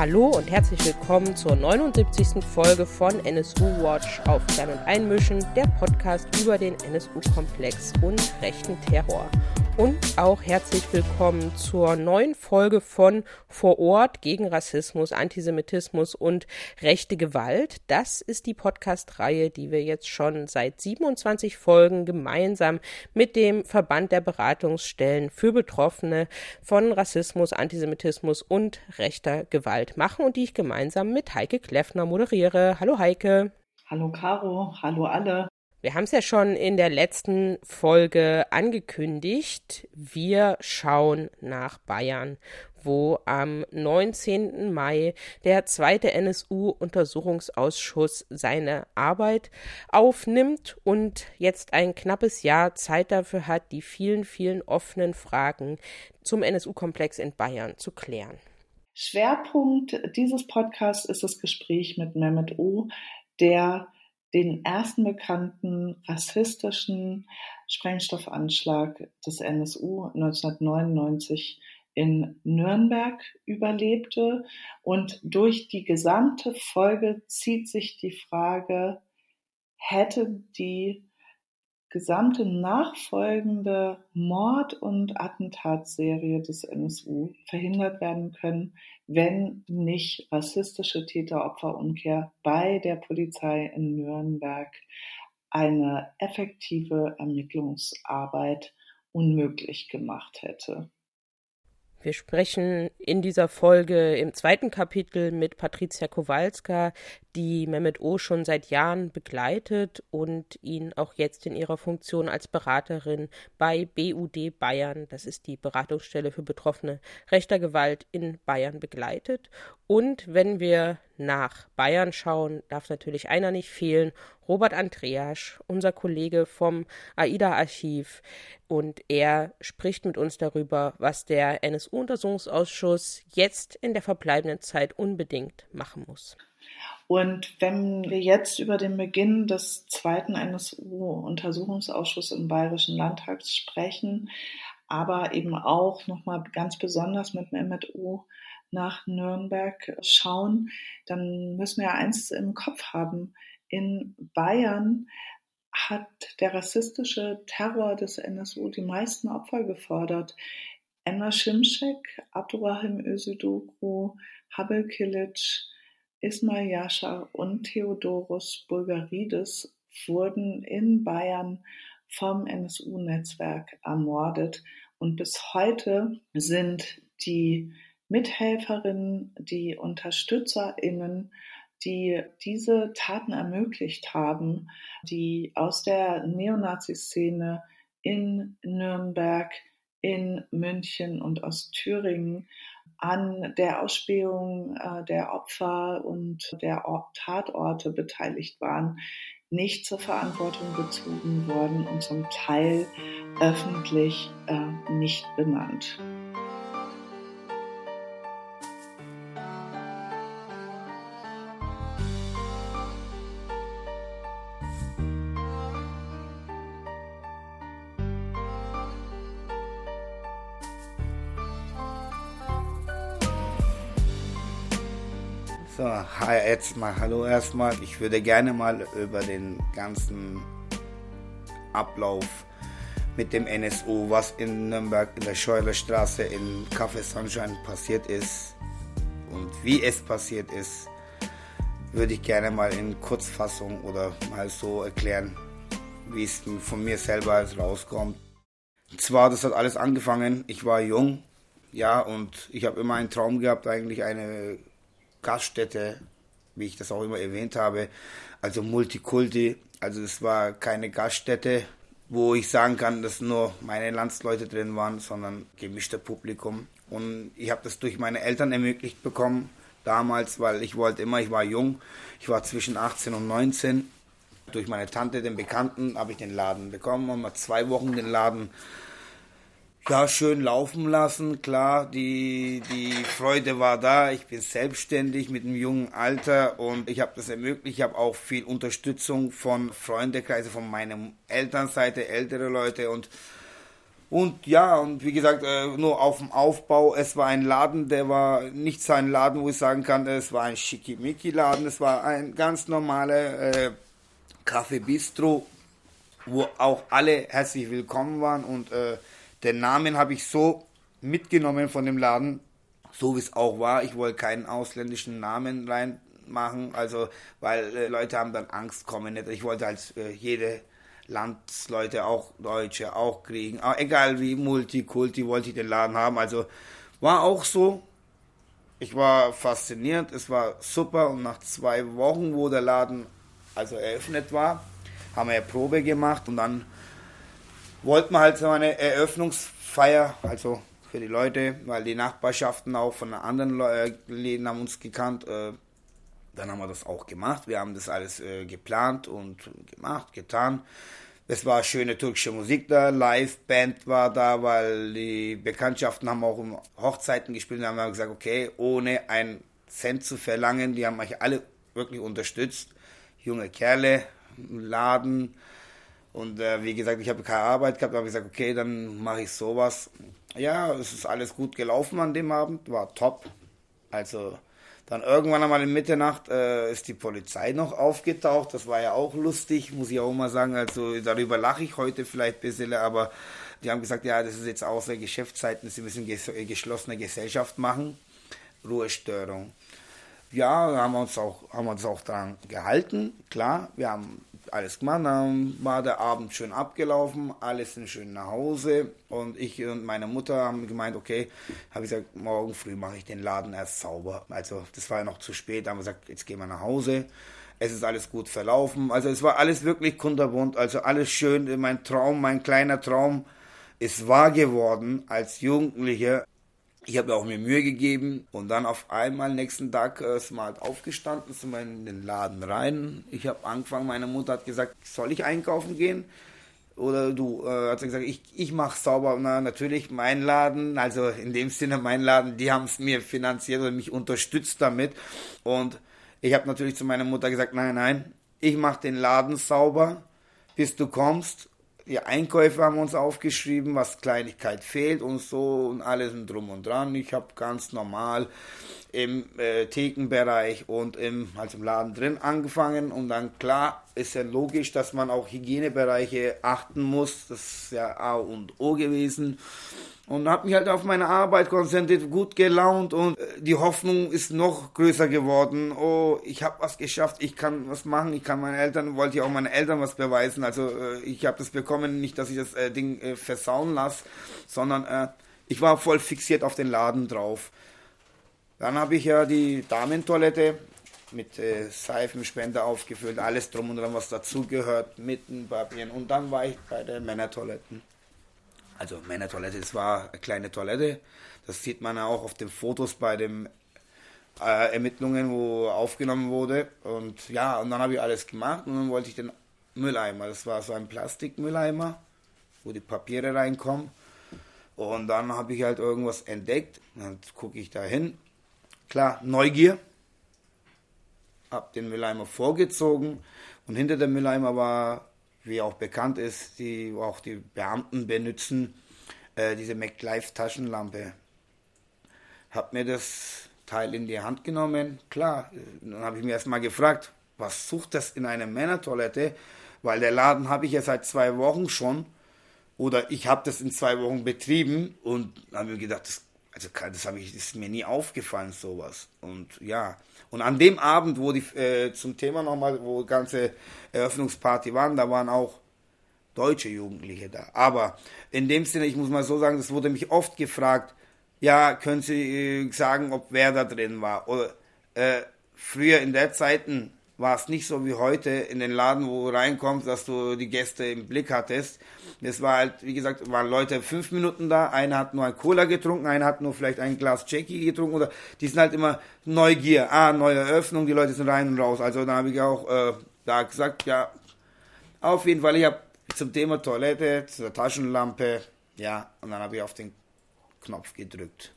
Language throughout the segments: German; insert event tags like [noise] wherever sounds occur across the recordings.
Hallo und herzlich willkommen zur 79. Folge von NSU Watch auf Fern und Einmischen, der Podcast über den NSU-Komplex und rechten Terror und auch herzlich willkommen zur neuen Folge von Vor Ort gegen Rassismus, Antisemitismus und rechte Gewalt. Das ist die Podcast-Reihe, die wir jetzt schon seit 27 Folgen gemeinsam mit dem Verband der Beratungsstellen für Betroffene von Rassismus, Antisemitismus und rechter Gewalt machen und die ich gemeinsam mit Heike Kleffner moderiere. Hallo Heike. Hallo Caro, hallo alle. Wir haben es ja schon in der letzten Folge angekündigt. Wir schauen nach Bayern, wo am 19. Mai der zweite NSU-Untersuchungsausschuss seine Arbeit aufnimmt und jetzt ein knappes Jahr Zeit dafür hat, die vielen, vielen offenen Fragen zum NSU-Komplex in Bayern zu klären. Schwerpunkt dieses Podcasts ist das Gespräch mit Mehmet O., der den ersten bekannten rassistischen Sprengstoffanschlag des NSU 1999 in Nürnberg überlebte. Und durch die gesamte Folge zieht sich die Frage, hätte die gesamte nachfolgende Mord- und Attentatsserie des NSU verhindert werden können, wenn nicht rassistische Täter-Opfer-Umkehr bei der Polizei in Nürnberg eine effektive Ermittlungsarbeit unmöglich gemacht hätte. Wir sprechen in dieser Folge im zweiten Kapitel mit Patricia Kowalska, die Mehmet O schon seit Jahren begleitet und ihn auch jetzt in ihrer Funktion als Beraterin bei BUD Bayern, das ist die Beratungsstelle für Betroffene rechter Gewalt in Bayern, begleitet. Und wenn wir nach Bayern schauen, darf natürlich einer nicht fehlen, Robert Andreasch, unser Kollege vom AIDA-Archiv. Und er spricht mit uns darüber, was der NSU-Untersuchungsausschuss jetzt in der verbleibenden Zeit unbedingt machen muss. Und wenn wir jetzt über den Beginn des zweiten NSU-Untersuchungsausschusses im Bayerischen Landtag sprechen, aber eben auch nochmal ganz besonders mit Mehmet O nach Nürnberg schauen, dann müssen wir eins im Kopf haben. In Bayern hat der rassistische Terror des NSU die meisten Opfer gefordert. Emma Şimşek, Abdurrahim Özidoglu, Habel Kilic, Ismail Yasha und Theodoros Bulgaridis wurden in Bayern vom NSU-Netzwerk ermordet. Und bis heute sind die Mithelferinnen, die UnterstützerInnen, die diese Taten ermöglicht haben, die aus der Neonazi-Szene in Nürnberg, in München und aus Thüringen an der Ausspähung äh, der Opfer und der Tatorte beteiligt waren, nicht zur Verantwortung gezogen worden und zum Teil öffentlich äh, nicht benannt. Jetzt mal hallo erstmal. Ich würde gerne mal über den ganzen Ablauf mit dem NSU, was in Nürnberg in der Scheuerstraße in Café Sunshine passiert ist und wie es passiert ist, würde ich gerne mal in Kurzfassung oder mal so erklären, wie es von mir selber rauskommt. Zwar, das hat alles angefangen. Ich war jung, ja, und ich habe immer einen Traum gehabt, eigentlich eine Gaststätte, wie ich das auch immer erwähnt habe, also Multikulti. Also es war keine Gaststätte, wo ich sagen kann, dass nur meine Landsleute drin waren, sondern gemischter Publikum. Und ich habe das durch meine Eltern ermöglicht bekommen, damals, weil ich wollte immer, ich war jung, ich war zwischen 18 und 19. Durch meine Tante, den Bekannten, habe ich den Laden bekommen und mal zwei Wochen den Laden ja, schön laufen lassen. Klar, die, die Freude war da. Ich bin selbstständig mit einem jungen Alter und ich habe das ermöglicht. Ich habe auch viel Unterstützung von Freundekreise, von meiner Elternseite, ältere Leute und Und ja, und wie gesagt, äh, nur auf dem Aufbau. Es war ein Laden, der war nicht so ein Laden, wo ich sagen kann, es war ein Schickimicki-Laden. Es war ein ganz normaler äh, Café Bistro, wo auch alle herzlich willkommen waren. Und äh, den Namen habe ich so mitgenommen von dem Laden, so wie es auch war. Ich wollte keinen ausländischen Namen reinmachen, also weil äh, Leute haben dann Angst kommen nicht. Ich wollte als äh, jede Landsleute, auch Deutsche, auch kriegen. Aber egal wie Multikulti wollte ich den Laden haben. Also war auch so. Ich war fasziniert, es war super und nach zwei Wochen, wo der Laden also eröffnet war, haben wir eine Probe gemacht und dann wollten wir halt so eine Eröffnungsfeier, also für die Leute, weil die Nachbarschaften auch von anderen äh, Läden haben uns gekannt. Äh, dann haben wir das auch gemacht. Wir haben das alles äh, geplant und gemacht, getan. Es war schöne türkische Musik da, Live-Band war da, weil die Bekanntschaften haben auch um Hochzeiten gespielt. Da haben wir gesagt, okay, ohne einen Cent zu verlangen, die haben euch alle wirklich unterstützt. Junge Kerle, Laden. Und äh, wie gesagt, ich habe keine Arbeit gehabt, habe gesagt, okay, dann mache ich sowas. Ja, es ist alles gut gelaufen an dem Abend, war top. Also dann irgendwann einmal in Mitternacht äh, ist die Polizei noch aufgetaucht. Das war ja auch lustig, muss ich auch mal sagen. Also darüber lache ich heute vielleicht ein bisschen, aber die haben gesagt, ja, das ist jetzt außer Geschäftszeiten, sie müssen ges geschlossene Gesellschaft machen. Ruhestörung. Ja, haben wir uns auch, haben wir uns auch daran gehalten. Klar, wir haben alles gemacht. Dann war der Abend schön abgelaufen, alles sind schön nach Hause. Und ich und meine Mutter haben gemeint, okay, habe ich gesagt, morgen früh mache ich den Laden erst sauber. Also das war ja noch zu spät. Haben wir gesagt, jetzt gehen wir nach Hause. Es ist alles gut verlaufen. Also es war alles wirklich kunterbunt. Also alles schön. Mein Traum, mein kleiner Traum ist wahr geworden als Jugendlicher. Ich habe auch mir Mühe gegeben und dann auf einmal nächsten Tag äh, halt aufgestanden, sind wir in den Laden rein. Ich habe angefangen, meine Mutter hat gesagt, soll ich einkaufen gehen? Oder du, äh, hat sie gesagt, ich, ich mache sauber. Na, natürlich mein Laden, also in dem Sinne mein Laden, die haben es mir finanziert oder mich unterstützt damit. Und ich habe natürlich zu meiner Mutter gesagt, nein, nein, ich mache den Laden sauber, bis du kommst die Einkäufe haben uns aufgeschrieben, was Kleinigkeit fehlt und so und alles drum und dran. Ich habe ganz normal im äh, Thekenbereich und im, also im Laden drin angefangen und dann klar ist ja logisch, dass man auch Hygienebereiche achten muss. Das ist ja A und O gewesen und habe mich halt auf meine Arbeit konzentriert, gut gelaunt und äh, die Hoffnung ist noch größer geworden. Oh, ich habe was geschafft, ich kann was machen, ich kann meinen Eltern, wollte ich auch meinen Eltern was beweisen. Also äh, ich habe das bekommen, nicht, dass ich das äh, Ding versauen lasse, sondern ich war voll fixiert auf den Laden drauf. Dann habe ich ja die Damentoilette mit äh, Seifenspender aufgefüllt, alles drum und dran, was dazugehört, mitten Papieren. Und dann war ich bei den Männertoiletten also Männertoilette, es war eine kleine Toilette. Das sieht man auch auf den Fotos bei den äh, Ermittlungen, wo aufgenommen wurde. Und ja, und dann habe ich alles gemacht und dann wollte ich den Mülleimer. Das war so ein Plastikmülleimer, wo die Papiere reinkommen. Und dann habe ich halt irgendwas entdeckt. Dann gucke ich da hin. Klar, Neugier. Hab den Mülleimer vorgezogen und hinter dem Mülleimer war wie auch bekannt ist, die auch die Beamten benutzen, äh, diese MacLife Taschenlampe. Hab mir das Teil in die Hand genommen. Klar, dann habe ich mir erstmal gefragt, was sucht das in einer Männertoilette? Weil der Laden habe ich ja seit zwei Wochen schon. Oder ich habe das in zwei Wochen betrieben und habe mir gedacht, das, also das, habe ich, ist mir nie aufgefallen, sowas. Und ja, und an dem Abend, wo die äh, zum Thema nochmal, wo ganze Eröffnungsparty waren, da waren auch deutsche Jugendliche da. Aber in dem Sinne, ich muss mal so sagen, das wurde mich oft gefragt, ja, können Sie äh, sagen, ob wer da drin war? Oder äh, früher in der Zeiten war es nicht so wie heute in den Laden, wo du reinkommst, dass du die Gäste im Blick hattest. Es war halt, wie gesagt, waren Leute fünf Minuten da, einer hat nur ein Cola getrunken, einer hat nur vielleicht ein Glas Jackie getrunken oder die sind halt immer Neugier, ah, neue Eröffnung, die Leute sind rein und raus. Also da habe ich auch äh, da gesagt, ja, auf jeden Fall, ich habe zum Thema Toilette, zur Taschenlampe, ja, und dann habe ich auf den Knopf gedrückt.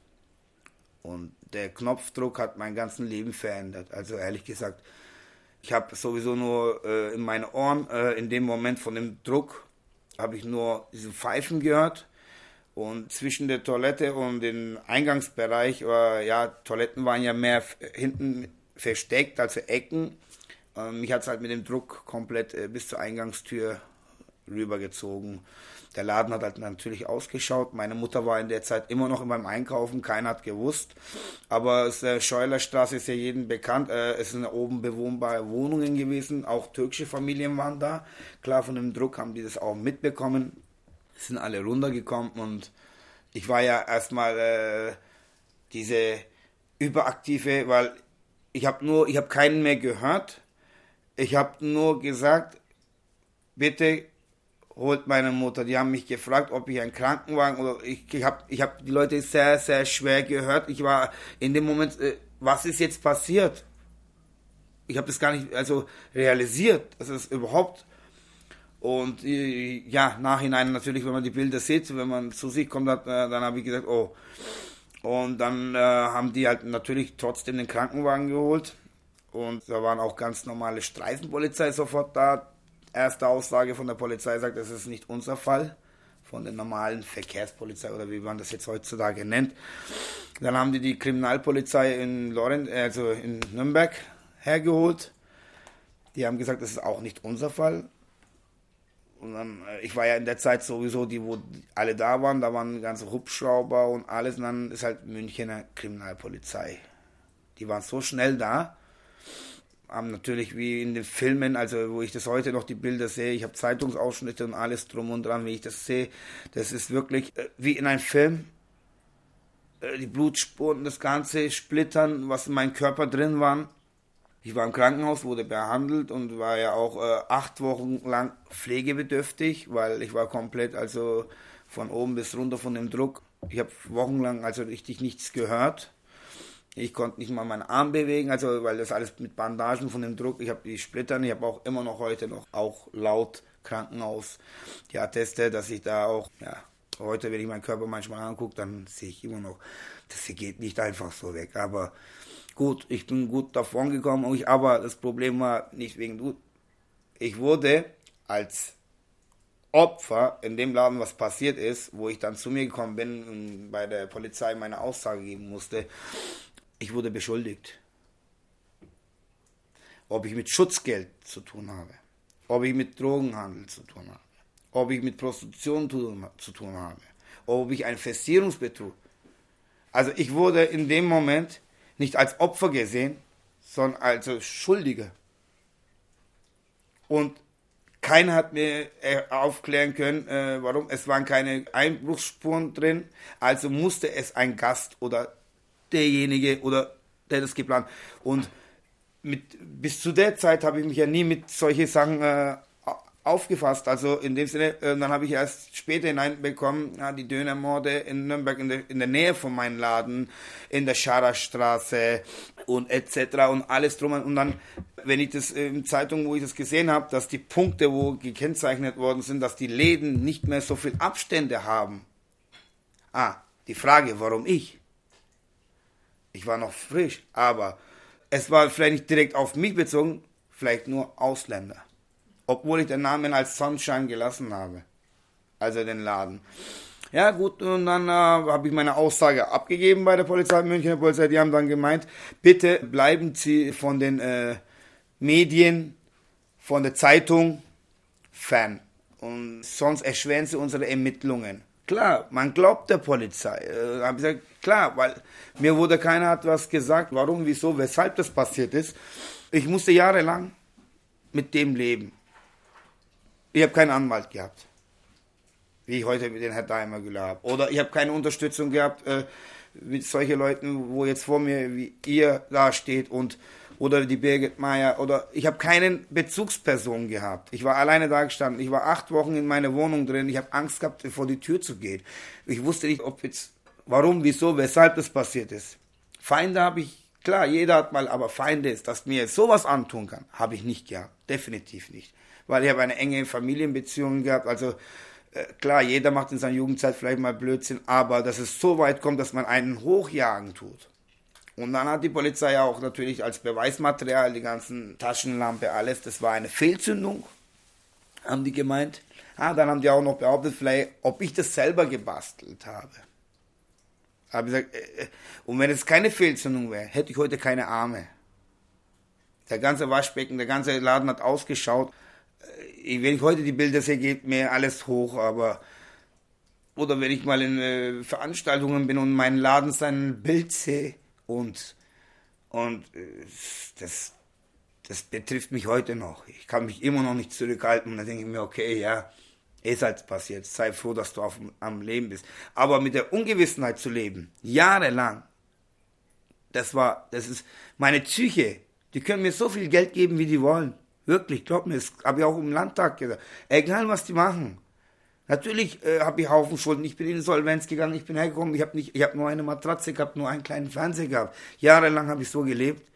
Und der Knopfdruck hat mein ganzes Leben verändert. Also ehrlich gesagt, ich habe sowieso nur äh, in meinen Ohren, äh, in dem Moment von dem Druck, habe ich nur diese Pfeifen gehört. Und zwischen der Toilette und dem Eingangsbereich, äh, ja, Toiletten waren ja mehr hinten versteckt, also Ecken. Ähm, mich hat es halt mit dem Druck komplett äh, bis zur Eingangstür rübergezogen. Der Laden hat halt natürlich ausgeschaut. Meine Mutter war in der Zeit immer noch beim Einkaufen, keiner hat gewusst. Aber es, äh, Scheulerstraße ist ja jedem bekannt. Äh, es sind oben bewohnbare Wohnungen gewesen, auch türkische Familien waren da. Klar, von dem Druck haben die das auch mitbekommen. Sind alle runtergekommen und ich war ja erstmal äh, diese überaktive, weil ich habe nur, ich habe keinen mehr gehört. Ich habe nur gesagt, bitte holt meine Mutter. Die haben mich gefragt, ob ich einen Krankenwagen oder ich, ich habe ich hab die Leute sehr, sehr schwer gehört. Ich war in dem Moment, äh, was ist jetzt passiert? Ich habe das gar nicht also realisiert, dass es überhaupt und äh, ja, nachhinein natürlich, wenn man die Bilder sieht, wenn man zu sich kommt, hat, äh, dann habe ich gesagt, oh. Und dann äh, haben die halt natürlich trotzdem den Krankenwagen geholt. Und da waren auch ganz normale Streifenpolizei sofort da erste Aussage von der Polizei sagt, das ist nicht unser Fall, von der normalen Verkehrspolizei oder wie man das jetzt heutzutage nennt. Dann haben die die Kriminalpolizei in Lorenz, also in Nürnberg hergeholt. Die haben gesagt, das ist auch nicht unser Fall. Und dann, äh, ich war ja in der Zeit sowieso die, wo alle da waren, da waren ganze Hubschrauber und alles. Und dann ist halt Münchener Kriminalpolizei. Die waren so schnell da haben natürlich wie in den Filmen, also wo ich das heute noch die Bilder sehe, ich habe Zeitungsausschnitte und alles drum und dran, wie ich das sehe, das ist wirklich äh, wie in einem Film. Äh, die Blutspuren, das ganze Splittern, was in meinem Körper drin war. Ich war im Krankenhaus, wurde behandelt und war ja auch äh, acht Wochen lang pflegebedürftig, weil ich war komplett also von oben bis runter von dem Druck. Ich habe wochenlang also richtig nichts gehört ich konnte nicht mal meinen Arm bewegen, also weil das alles mit Bandagen von dem Druck. Ich habe die Splittern, ich habe auch immer noch heute noch auch laut Krankenhaus die Atteste, dass ich da auch, ja, heute, wenn ich meinen Körper manchmal angucke, dann sehe ich immer noch, das geht nicht einfach so weg. Aber gut, ich bin gut davon gekommen, aber das Problem war nicht wegen du. Ich wurde als Opfer in dem Laden, was passiert ist, wo ich dann zu mir gekommen bin und bei der Polizei meine Aussage geben musste, ich wurde beschuldigt. Ob ich mit Schutzgeld zu tun habe, ob ich mit Drogenhandel zu tun habe, ob ich mit Prostitution zu tun habe, ob ich ein Festierungsbetrug. Also ich wurde in dem Moment nicht als Opfer gesehen, sondern als Schuldiger. Und keiner hat mir äh, aufklären können, äh, warum. Es waren keine Einbruchsspuren drin, also musste es ein Gast oder derjenige oder der das geplant. Und mit, bis zu der Zeit habe ich mich ja nie mit solchen Sachen äh, aufgefasst. Also in dem Sinne, äh, dann habe ich erst später hineinbekommen, ja, die Dönermorde in Nürnberg, in der, in der Nähe von meinem Laden, in der Scharerstraße und etc. und alles drum. Und dann, wenn ich das äh, in Zeitung, wo ich das gesehen habe, dass die Punkte, wo gekennzeichnet worden sind, dass die Läden nicht mehr so viel Abstände haben. Ah, die Frage, warum ich? Ich war noch frisch, aber es war vielleicht nicht direkt auf mich bezogen, vielleicht nur Ausländer. Obwohl ich den Namen als Sunshine gelassen habe. Also den Laden. Ja, gut, und dann äh, habe ich meine Aussage abgegeben bei der Polizei, Münchner Polizei. Die haben dann gemeint, bitte bleiben Sie von den äh, Medien, von der Zeitung fern. Und sonst erschweren Sie unsere Ermittlungen. Klar, man glaubt der Polizei. Äh, ich gesagt, klar, weil mir wurde keiner hat was gesagt, warum, wieso, weshalb das passiert ist. Ich musste jahrelang mit dem leben. Ich habe keinen Anwalt gehabt, wie ich heute mit den Herrn Daimler habe. Oder ich habe keine Unterstützung gehabt äh, mit solchen Leuten, wo jetzt vor mir wie ihr da steht und oder die Birgit Meier oder ich habe keinen Bezugsperson gehabt. Ich war alleine da gestanden. Ich war acht Wochen in meiner Wohnung drin. Ich habe Angst gehabt, vor die Tür zu gehen. Ich wusste nicht, ob jetzt, warum, wieso, weshalb das passiert ist. Feinde habe ich, klar, jeder hat mal, aber Feinde ist, dass mir sowas antun kann, habe ich nicht gehabt. Definitiv nicht. Weil ich habe eine enge Familienbeziehung gehabt. Also äh, klar, jeder macht in seiner Jugendzeit vielleicht mal Blödsinn, aber dass es so weit kommt, dass man einen hochjagen tut und dann hat die Polizei auch natürlich als Beweismaterial die ganzen Taschenlampe, alles, das war eine Fehlzündung. haben die gemeint. Ah, dann haben die auch noch behauptet, vielleicht, ob ich das selber gebastelt habe. Habe gesagt, äh, äh, und wenn es keine Fehlzündung wäre, hätte ich heute keine Arme. Der ganze Waschbecken, der ganze Laden hat ausgeschaut. Äh, wenn ich heute die Bilder sehe, geht mir alles hoch, aber oder wenn ich mal in äh, Veranstaltungen bin und meinen Laden sein Bild sehe und und äh, das das betrifft mich heute noch. Ich kann mich immer noch nicht zurückhalten und dann denke ich mir, okay, ja, ist halt passiert. Sei froh, dass du auf, am Leben bist. Aber mit der Ungewissenheit zu leben, jahrelang, das war, das ist meine Psyche. Die können mir so viel Geld geben, wie die wollen. Wirklich, glaub mir, das habe ich auch im Landtag gesagt. Egal, was die machen. Natürlich äh, habe ich Haufen Schulden. Ich bin in Insolvenz gegangen, ich bin hergekommen, ich habe habe nur eine Matratze gehabt, nur einen kleinen Fernseher gehabt. Jahrelang habe ich so gelebt.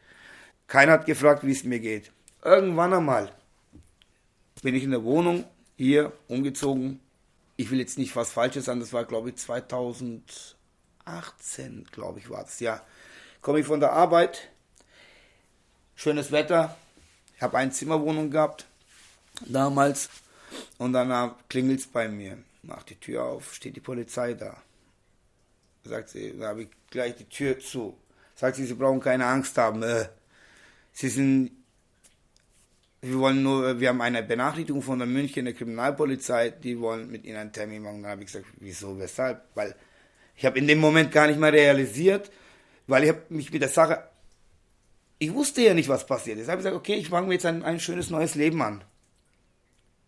Keiner hat gefragt, wie es mir geht. Irgendwann einmal bin ich in der Wohnung hier umgezogen. Ich will jetzt nicht was Falsches sagen, das war glaube ich 2018, glaube ich war es. Ja, komme ich von der Arbeit, schönes Wetter, ich habe eine Zimmerwohnung gehabt damals und dann klingelt es bei mir. Mach die Tür auf, steht die Polizei da. Sagt sie, da habe ich gleich die Tür zu. Sagt sie, Sie brauchen keine Angst haben. Äh, sie sind, wir wollen nur, wir haben eine Benachrichtigung von der Münchner Kriminalpolizei, die wollen mit Ihnen einen Termin machen. Dann habe ich gesagt, wieso, weshalb? Weil ich habe in dem Moment gar nicht mehr realisiert, weil ich habe mich mit der Sache, ich wusste ja nicht, was passiert ist. Ich habe gesagt, okay, ich fange mir jetzt ein, ein schönes neues Leben an.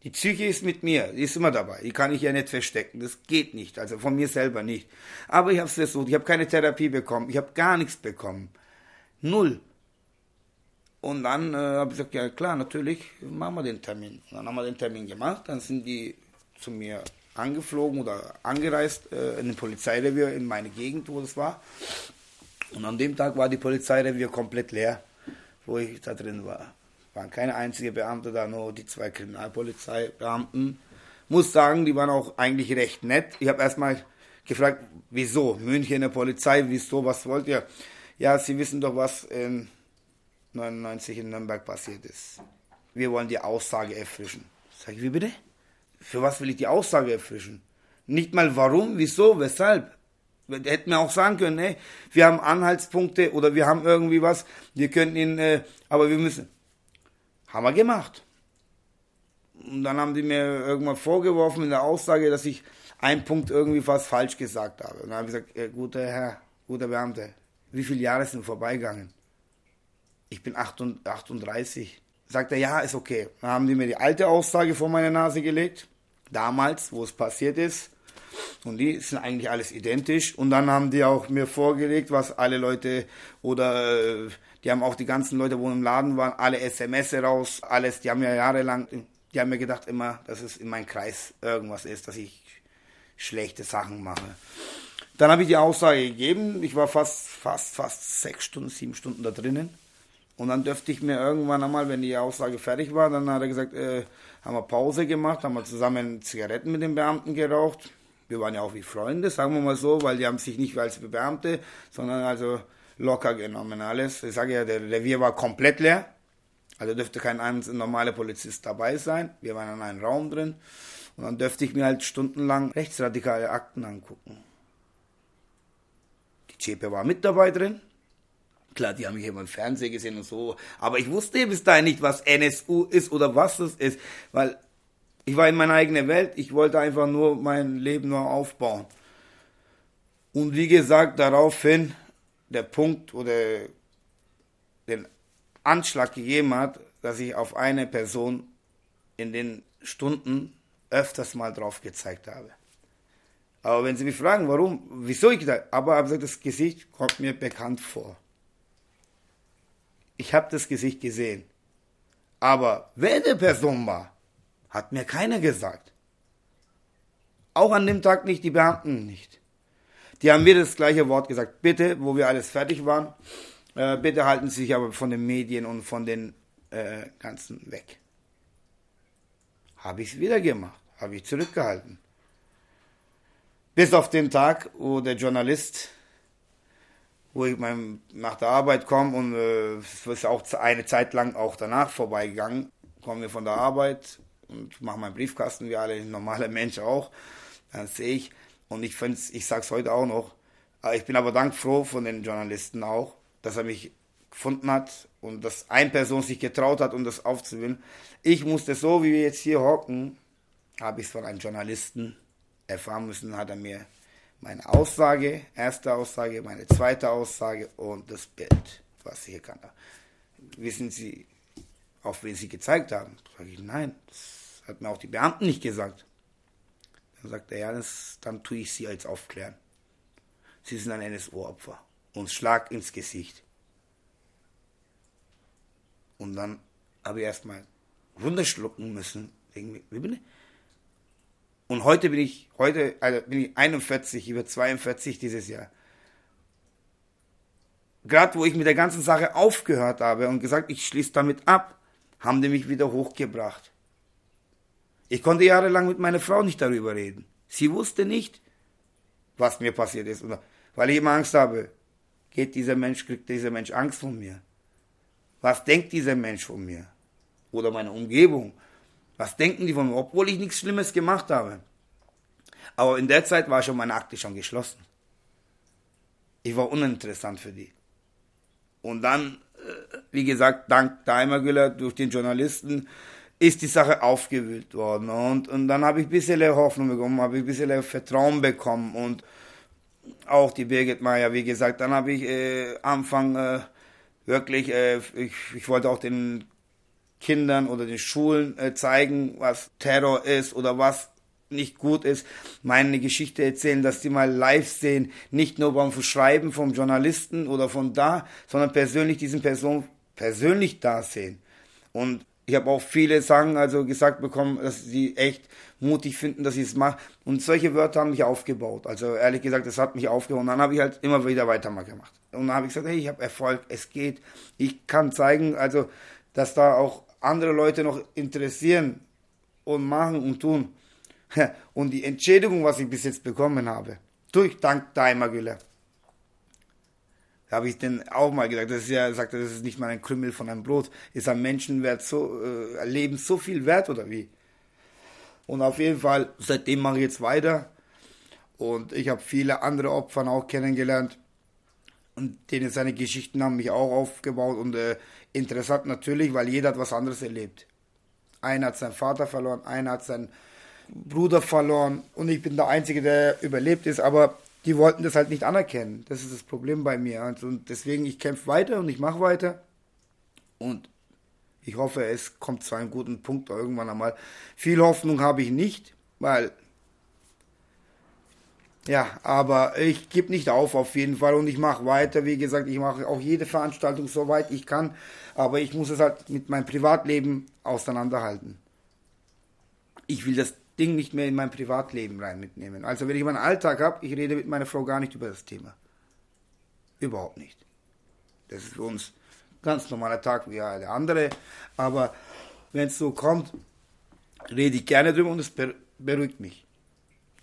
Die Psyche ist mit mir, die ist immer dabei. Die kann ich ja nicht verstecken. Das geht nicht, also von mir selber nicht. Aber ich habe es versucht. Ich habe keine Therapie bekommen. Ich habe gar nichts bekommen. Null. Und dann äh, habe ich gesagt, ja klar, natürlich, machen wir den Termin. Und dann haben wir den Termin gemacht. Dann sind die zu mir angeflogen oder angereist äh, in den Polizeirevier in meine Gegend, wo das war. Und an dem Tag war die Polizeirevier komplett leer, wo ich da drin war waren keine einzige Beamte da, nur die zwei Kriminalpolizeibeamten. Muss sagen, die waren auch eigentlich recht nett. Ich habe erstmal gefragt, wieso? Münchener Polizei, wieso, was wollt ihr? Ja, Sie wissen doch, was in 99 in Nürnberg passiert ist. Wir wollen die Aussage erfrischen. Sag ich, wie bitte? Für was will ich die Aussage erfrischen? Nicht mal warum, wieso, weshalb. Hätten wir auch sagen können, hey, wir haben Anhaltspunkte oder wir haben irgendwie was, wir können ihn, äh, aber wir müssen. Haben wir gemacht. Und dann haben die mir irgendwann vorgeworfen in der Aussage, dass ich einen Punkt irgendwie fast falsch gesagt habe. Und dann habe ich gesagt, äh, guter Herr, guter Beamter, wie viele Jahre sind vorbeigegangen? Ich bin 38. Sagt er, ja, ist okay. Dann haben die mir die alte Aussage vor meine Nase gelegt, damals, wo es passiert ist. Und die sind eigentlich alles identisch. Und dann haben die auch mir vorgelegt, was alle Leute oder äh, die haben auch die ganzen Leute, wo im Laden waren, alle SMS raus, alles. Die haben ja jahrelang, die haben mir gedacht immer, dass es in meinem Kreis irgendwas ist, dass ich schlechte Sachen mache. Dann habe ich die Aussage gegeben. Ich war fast, fast, fast sechs Stunden, sieben Stunden da drinnen. Und dann dürfte ich mir irgendwann einmal, wenn die Aussage fertig war, dann hat er gesagt, äh, haben wir Pause gemacht, haben wir zusammen Zigaretten mit den Beamten geraucht. Wir waren ja auch wie Freunde, sagen wir mal so, weil die haben sich nicht als Beamte, sondern also locker genommen alles. Ich sage ja, der Revier war komplett leer. Also dürfte kein normaler Polizist dabei sein. Wir waren in einem Raum drin. Und dann dürfte ich mir halt stundenlang rechtsradikale Akten angucken. Die Chepe war mit dabei drin. Klar, die haben mich immer im Fernsehen gesehen und so. Aber ich wusste bis dahin nicht, was NSU ist oder was es ist. Weil ich war in meiner eigenen Welt. Ich wollte einfach nur mein Leben nur aufbauen. Und wie gesagt, daraufhin der Punkt oder den Anschlag gegeben hat, dass ich auf eine Person in den Stunden öfters mal drauf gezeigt habe. Aber wenn Sie mich fragen, warum, wieso ich da, aber habe das Gesicht kommt mir bekannt vor. Ich habe das Gesicht gesehen. Aber wer die Person war, hat mir keiner gesagt. Auch an dem Tag nicht, die Beamten nicht. Die haben mir das gleiche Wort gesagt. Bitte, wo wir alles fertig waren, äh, bitte halten Sie sich aber von den Medien und von den äh, ganzen weg. Habe ich es wieder gemacht, habe ich zurückgehalten. Bis auf den Tag, wo der Journalist, wo ich mein, nach der Arbeit komme und äh, es ist auch eine Zeit lang auch danach vorbeigegangen, kommen wir von der Arbeit, und mache meinen Briefkasten wie alle normale Menschen auch. Dann sehe ich, und ich finde ich sage es heute auch noch, äh, ich bin aber dankfroh von den Journalisten auch, dass er mich gefunden hat und dass eine Person sich getraut hat, um das aufzuwählen. Ich musste so, wie wir jetzt hier hocken, habe ich es von einem Journalisten erfahren müssen, hat er mir meine Aussage, erste Aussage, meine zweite Aussage und das Bild, was hier kann. Wissen Sie, auf wen Sie gezeigt haben? Sage ich, nein, das hat mir auch die Beamten nicht gesagt. Dann sagt er, ja, das, dann tue ich Sie als aufklären. Sie sind ein NSO-Opfer und Schlag ins Gesicht. Und dann habe ich erstmal runterschlucken müssen. Ich? Und heute bin ich, heute also bin ich 41, über 42 dieses Jahr. Gerade wo ich mit der ganzen Sache aufgehört habe und gesagt, ich schließe damit ab, haben die mich wieder hochgebracht. Ich konnte jahrelang mit meiner Frau nicht darüber reden. Sie wusste nicht, was mir passiert ist. Weil ich immer Angst habe, geht dieser Mensch, kriegt dieser Mensch Angst von mir. Was denkt dieser Mensch von mir? Oder meine Umgebung? Was denken die von mir, obwohl ich nichts Schlimmes gemacht habe? Aber in der Zeit war schon meine Akte schon geschlossen. Ich war uninteressant für die. Und dann, äh, wie gesagt, dank Daimlergüller durch den Journalisten ist die Sache aufgewühlt worden. Und, und dann habe ich ein bisschen Hoffnung bekommen, habe ich ein bisschen Vertrauen bekommen. Und auch die Birgit Meyer, wie gesagt, dann habe ich äh, Anfang äh, wirklich, äh, ich, ich wollte auch den Kindern oder den Schulen äh, zeigen, was Terror ist oder was nicht gut ist, meine Geschichte erzählen, dass die mal live sehen, nicht nur beim Verschreiben vom Journalisten oder von da, sondern persönlich diesen Person persönlich da sehen. Und ich habe auch viele Sachen also gesagt bekommen, dass sie echt mutig finden, dass sie es machen. Und solche Wörter haben mich aufgebaut. Also ehrlich gesagt, das hat mich aufgebaut. Und dann habe ich halt immer wieder weitergemacht. Und dann habe ich gesagt, hey, ich habe Erfolg, es geht. Ich kann zeigen, also, dass da auch andere Leute noch interessieren und machen und tun. [laughs] Und die Entschädigung, was ich bis jetzt bekommen habe, durch Dank Daimlergüller, da habe ich dann auch mal gesagt, das ist ja, sagt er, das ist nicht mal ein Krümmel von einem Brot, ist ein Menschenwert so, äh, Leben so viel wert oder wie? Und auf jeden Fall, seitdem mache ich jetzt weiter. Und ich habe viele andere Opfer auch kennengelernt. Und denen seine Geschichten haben mich auch aufgebaut. Und äh, interessant natürlich, weil jeder hat was anderes erlebt. Einer hat seinen Vater verloren, einer hat seinen Bruder verloren. Und ich bin der Einzige, der überlebt ist. Aber die wollten das halt nicht anerkennen. Das ist das Problem bei mir. Und deswegen, ich kämpfe weiter und ich mache weiter. Und ich hoffe, es kommt zu einem guten Punkt irgendwann einmal. Viel Hoffnung habe ich nicht, weil ja, aber ich gebe nicht auf auf jeden Fall und ich mache weiter. Wie gesagt, ich mache auch jede Veranstaltung so weit ich kann, aber ich muss es halt mit meinem Privatleben auseinanderhalten. Ich will das Ding nicht mehr in mein Privatleben rein mitnehmen. Also wenn ich meinen Alltag habe, ich rede mit meiner Frau gar nicht über das Thema. Überhaupt nicht. Das ist für uns ganz normaler Tag wie der andere. Aber wenn es so kommt, rede ich gerne drüber und es beruhigt mich.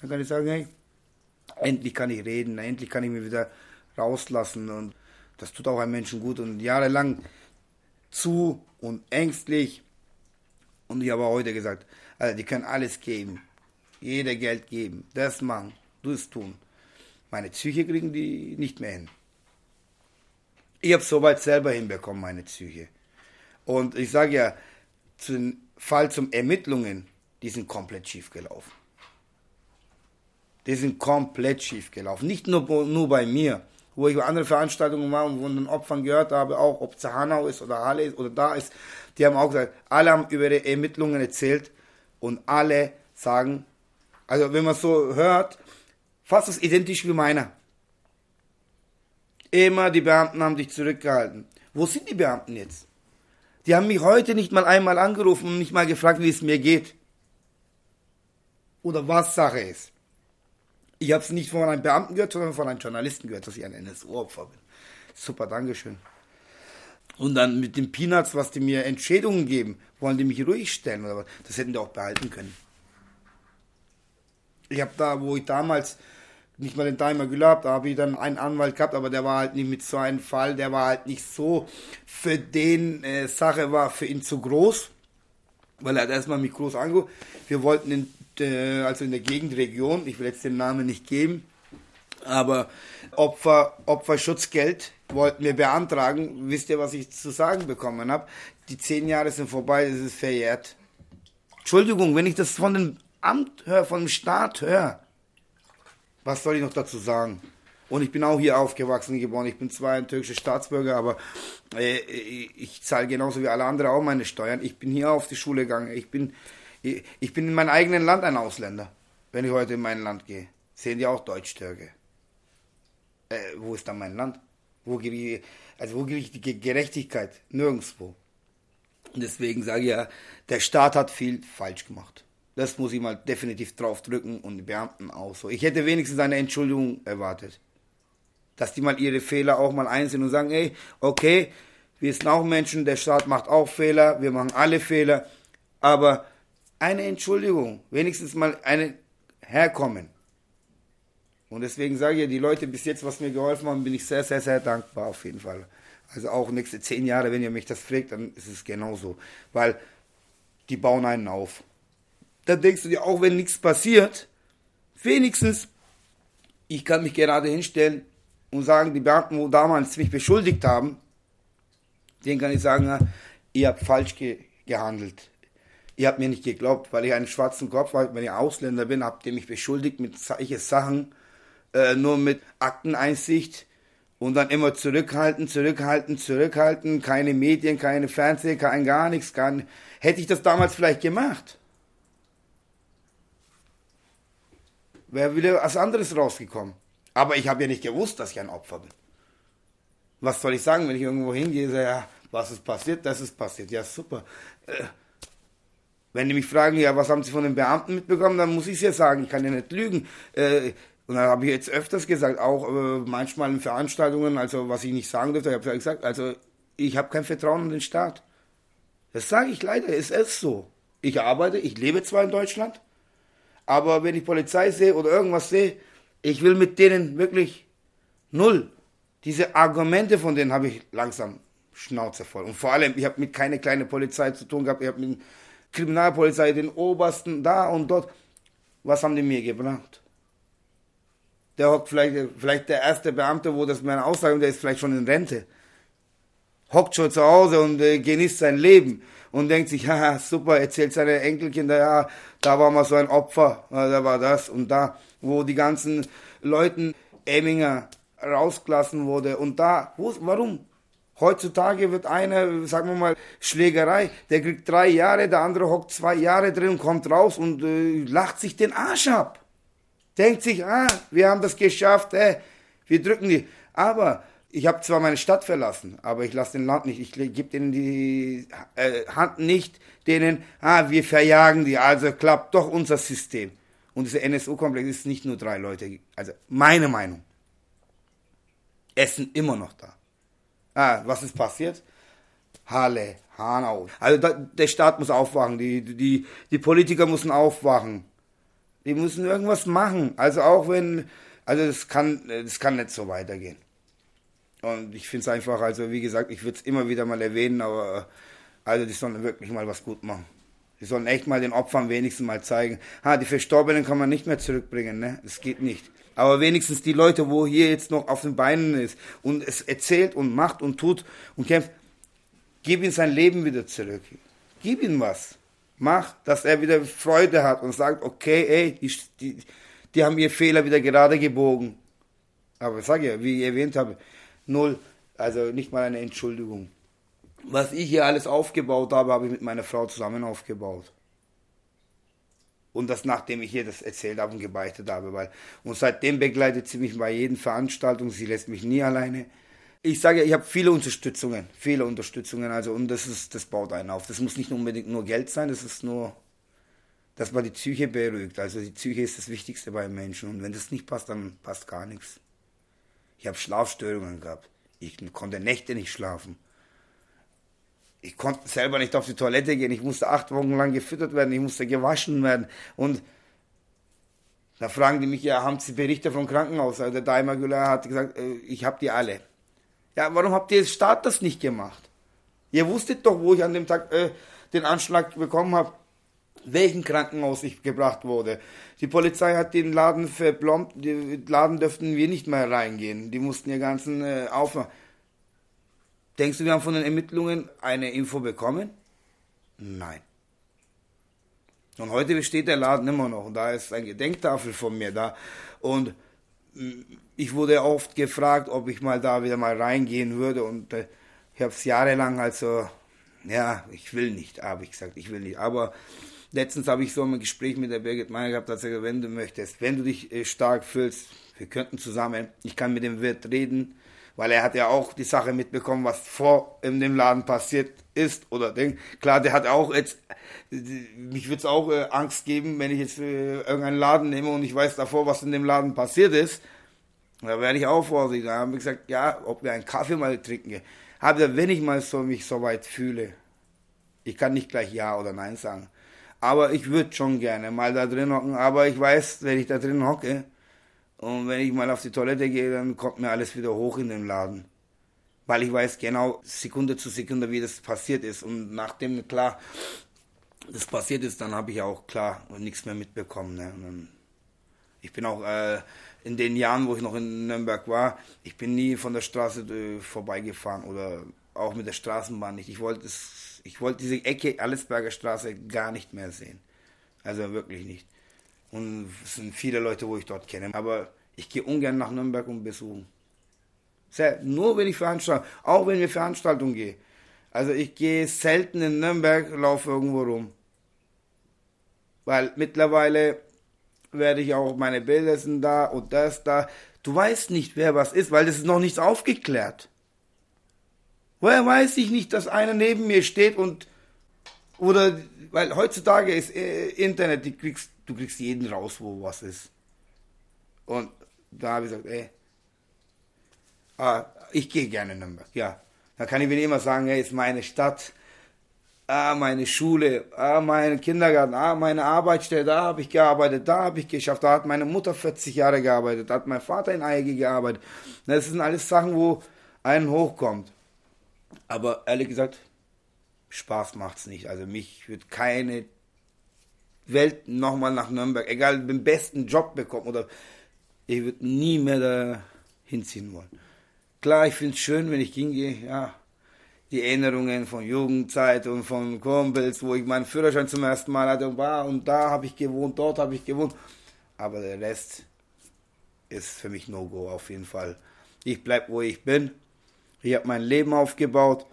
Dann kann ich sagen, hey, endlich kann ich reden, endlich kann ich mich wieder rauslassen und das tut auch einem Menschen gut und jahrelang zu und ängstlich und ich habe heute gesagt, also die können alles geben, jeder Geld geben, das machen, du es tun. Meine Psyche kriegen die nicht mehr hin. Ich habe soweit selber hinbekommen, meine Psyche. Und ich sage ja, zum Fall zum Ermittlungen, die sind komplett schief gelaufen. Die sind komplett schief gelaufen. Nicht nur, nur bei mir, wo ich bei anderen Veranstaltungen war und von den Opfern gehört habe, auch ob es Hanau ist oder Halle ist oder da ist, die haben auch gesagt, alle haben über die Ermittlungen erzählt und alle sagen, also wenn man so hört, fast ist identisch wie meiner. Immer die Beamten haben dich zurückgehalten. Wo sind die Beamten jetzt? Die haben mich heute nicht mal einmal angerufen und nicht mal gefragt, wie es mir geht. Oder was Sache ist. Ich habe es nicht von einem Beamten gehört, sondern von einem Journalisten gehört, dass ich ein NSU-Opfer bin. Super, Dankeschön. Und dann mit den Peanuts, was die mir Entschädigungen geben, wollen die mich ruhig stellen oder was? Das hätten die auch behalten können. Ich habe da, wo ich damals nicht mal den Timer gehabt, da habe ich dann einen Anwalt gehabt, aber der war halt nicht mit so einem Fall, der war halt nicht so für den äh, Sache war für ihn zu groß. Weil er hat erstmal mich groß angeguckt. Wir wollten in, äh, also in der Gegendregion, ich will jetzt den Namen nicht geben, aber Opfer, Opferschutzgeld wollten wir beantragen. Wisst ihr, was ich zu sagen bekommen habe? Die zehn Jahre sind vorbei, es ist verjährt. Entschuldigung, wenn ich das von dem Amt höre, vom Staat höre, was soll ich noch dazu sagen? Und ich bin auch hier aufgewachsen, geboren. Ich bin zwar ein türkischer Staatsbürger, aber äh, ich zahle genauso wie alle anderen auch meine Steuern. Ich bin hier auf die Schule gegangen. Ich bin, ich bin in meinem eigenen Land ein Ausländer. Wenn ich heute in mein Land gehe, sehen die auch Deutsch-Türke. Äh, wo ist dann mein Land? Wo kriege ich, also wo kriege ich die Gerechtigkeit? Nirgendwo. Und deswegen sage ich ja, der Staat hat viel falsch gemacht. Das muss ich mal definitiv draufdrücken und die Beamten auch so. Ich hätte wenigstens eine Entschuldigung erwartet dass die mal ihre Fehler auch mal einsehen und sagen, ey, okay, wir sind auch Menschen, der Staat macht auch Fehler, wir machen alle Fehler, aber eine Entschuldigung, wenigstens mal eine herkommen. Und deswegen sage ich, die Leute bis jetzt, was mir geholfen haben, bin ich sehr, sehr, sehr dankbar auf jeden Fall. Also auch nächste zehn Jahre, wenn ihr mich das fragt, dann ist es genauso. Weil die bauen einen auf. Da denkst du dir auch, wenn nichts passiert, wenigstens, ich kann mich gerade hinstellen, und sagen, die Beamten, wo damals mich beschuldigt haben, denen kann ich sagen, ihr habt falsch ge gehandelt. Ihr habt mir nicht geglaubt, weil ich einen schwarzen Kopf habe, wenn ich Ausländer bin, habt ihr mich beschuldigt mit solchen Sachen, äh, nur mit Akteneinsicht und dann immer zurückhalten, zurückhalten, zurückhalten, keine Medien, keine Fernsehen, kein gar nichts, gar. Hätte ich das damals vielleicht gemacht, wäre wieder was anderes rausgekommen. Aber ich habe ja nicht gewusst, dass ich ein Opfer bin. Was soll ich sagen, wenn ich irgendwo hingehe, sage, ja, was ist passiert? Das ist passiert. Ja, super. Äh, wenn die mich fragen, ja, was haben Sie von den Beamten mitbekommen, dann muss ich es ja sagen. Ich kann ja nicht lügen. Äh, und dann habe ich jetzt öfters gesagt, auch äh, manchmal in Veranstaltungen, also was ich nicht sagen durfte, ich habe gesagt, also ich habe kein Vertrauen in den Staat. Das sage ich leider, es ist so. Ich arbeite, ich lebe zwar in Deutschland, aber wenn ich Polizei sehe oder irgendwas sehe, ich will mit denen wirklich null. Diese Argumente von denen habe ich langsam Schnauze voll. Und vor allem, ich habe mit keine kleine Polizei zu tun gehabt. Ich habe mit Kriminalpolizei, den Obersten da und dort. Was haben die mir gebracht? Der hockt vielleicht, vielleicht der erste Beamte, wo das meine Aussage, der ist vielleicht schon in Rente. Hockt schon zu Hause und äh, genießt sein Leben und denkt sich, [laughs] haha, super, erzählt seine Enkelkinder, ja, da war mal so ein Opfer, da war das und da wo die ganzen Leuten Emminger rausgelassen wurde. Und da, wo, warum? Heutzutage wird einer, sagen wir mal, Schlägerei, der kriegt drei Jahre, der andere hockt zwei Jahre drin, kommt raus und äh, lacht sich den Arsch ab. Denkt sich, ah, wir haben das geschafft, äh, wir drücken die. Aber ich habe zwar meine Stadt verlassen, aber ich lasse den Land nicht, ich gebe denen die äh, Hand nicht, denen, ah, wir verjagen die, also klappt doch unser System. Und dieser NSU-Komplex ist nicht nur drei Leute. Also meine Meinung. Es sind immer noch da. Ah, was ist passiert? Halle, Hanau. Also da, der Staat muss aufwachen, die, die, die Politiker müssen aufwachen. Die müssen irgendwas machen. Also auch wenn, also das kann, das kann nicht so weitergehen. Und ich finde es einfach, also wie gesagt, ich würde es immer wieder mal erwähnen, aber also die sollen wirklich mal was gut machen. Die sollen echt mal den Opfern wenigstens mal zeigen. Ha, die Verstorbenen kann man nicht mehr zurückbringen, ne? Das geht nicht. Aber wenigstens die Leute, wo hier jetzt noch auf den Beinen ist und es erzählt und macht und tut und kämpft, gib ihm sein Leben wieder zurück. Gib ihm was. Mach, dass er wieder Freude hat und sagt, okay, ey, die, die, die haben ihr Fehler wieder gerade gebogen. Aber ich sage ja, wie ich erwähnt habe, null, also nicht mal eine Entschuldigung was ich hier alles aufgebaut habe, habe ich mit meiner Frau zusammen aufgebaut. Und das nachdem ich ihr das erzählt habe und gebeichtet habe. Weil, und seitdem begleitet sie mich bei jeden Veranstaltung. Sie lässt mich nie alleine. Ich sage, ich habe viele Unterstützungen, viele Unterstützungen. Also, und das ist, das baut einen auf. Das muss nicht unbedingt nur Geld sein, das ist nur, dass man die Psyche beruhigt. Also die Psyche ist das Wichtigste beim Menschen. Und wenn das nicht passt, dann passt gar nichts. Ich habe Schlafstörungen gehabt. Ich konnte Nächte nicht schlafen ich konnte selber nicht auf die Toilette gehen. Ich musste acht Wochen lang gefüttert werden. Ich musste gewaschen werden. Und da fragen die mich, ja, haben Sie Berichte vom Krankenhaus? Also der Daimler Güller hat gesagt, äh, ich habe die alle. Ja, warum habt ihr als Staat das nicht gemacht? Ihr wusstet doch, wo ich an dem Tag äh, den Anschlag bekommen habe, welchen Krankenhaus ich gebracht wurde. Die Polizei hat den Laden verblombt, den Laden dürften wir nicht mehr reingehen. Die mussten ihr ganzen äh, aufmachen. Denkst du, wir haben von den Ermittlungen eine Info bekommen? Nein. Und heute steht der Laden immer noch und da ist eine Gedenktafel von mir da. Und ich wurde oft gefragt, ob ich mal da wieder mal reingehen würde und äh, ich habe es jahrelang also, ja, ich will nicht, habe ich gesagt, ich will nicht. Aber letztens habe ich so ein Gespräch mit der Birgit Meyer gehabt, dass er wenn du möchtest, wenn du dich äh, stark fühlst, wir könnten zusammen, ich kann mit dem Wirt reden, weil er hat ja auch die Sache mitbekommen, was vor in dem Laden passiert ist oder denk, klar, der hat auch jetzt, mich würde es auch äh, Angst geben, wenn ich jetzt äh, irgendeinen Laden nehme und ich weiß davor, was in dem Laden passiert ist. Da werde ich auch vorsichtig. Da haben wir gesagt, ja, ob wir einen Kaffee mal trinken. Habe gesagt, wenn ich mal so mich so weit fühle, ich kann nicht gleich Ja oder Nein sagen. Aber ich würde schon gerne mal da drin hocken. Aber ich weiß, wenn ich da drin hocke, und wenn ich mal auf die Toilette gehe, dann kommt mir alles wieder hoch in den Laden. Weil ich weiß genau Sekunde zu Sekunde, wie das passiert ist. Und nachdem klar das passiert ist, dann habe ich auch klar nichts mehr mitbekommen. Ne? Ich bin auch äh, in den Jahren, wo ich noch in Nürnberg war, ich bin nie von der Straße äh, vorbeigefahren oder auch mit der Straßenbahn nicht. Ich wollte wollte diese Ecke Allesberger Straße gar nicht mehr sehen. Also wirklich nicht. Und es sind viele Leute, wo ich dort kenne. Aber ich gehe ungern nach Nürnberg und besuchen. Sehr, nur wenn ich Veranstaltungen, auch wenn wir Veranstaltungen gehen. Also ich gehe selten in Nürnberg, laufe irgendwo rum. Weil mittlerweile werde ich auch, meine Bilder sind da und das da. Du weißt nicht, wer was ist, weil das ist noch nichts aufgeklärt. Woher weiß ich nicht, dass einer neben mir steht und oder weil heutzutage ist äh, Internet, die kriegst du kriegst jeden raus, wo was ist. Und da habe ich gesagt, ey, ah, ich gehe gerne in Nürnberg, ja. Da kann ich mir immer sagen, ey, ist meine Stadt, ah, meine Schule, ah, mein Kindergarten, ah, meine Arbeitsstelle, da habe ich gearbeitet, da habe ich geschafft, da hat meine Mutter 40 Jahre gearbeitet, da hat mein Vater in Eige gearbeitet. Das sind alles Sachen, wo einen hochkommt. Aber ehrlich gesagt, Spaß macht's nicht. Also mich wird keine Welt nochmal nach Nürnberg, egal, den besten Job bekommen oder ich würde nie mehr da hinziehen wollen. Klar, ich finde es schön, wenn ich hingehe, ja, die Erinnerungen von Jugendzeit und von Kumpels, wo ich meinen Führerschein zum ersten Mal hatte und war und da habe ich gewohnt, dort habe ich gewohnt. Aber der Rest ist für mich No-Go auf jeden Fall. Ich bleibe, wo ich bin. Ich habe mein Leben aufgebaut.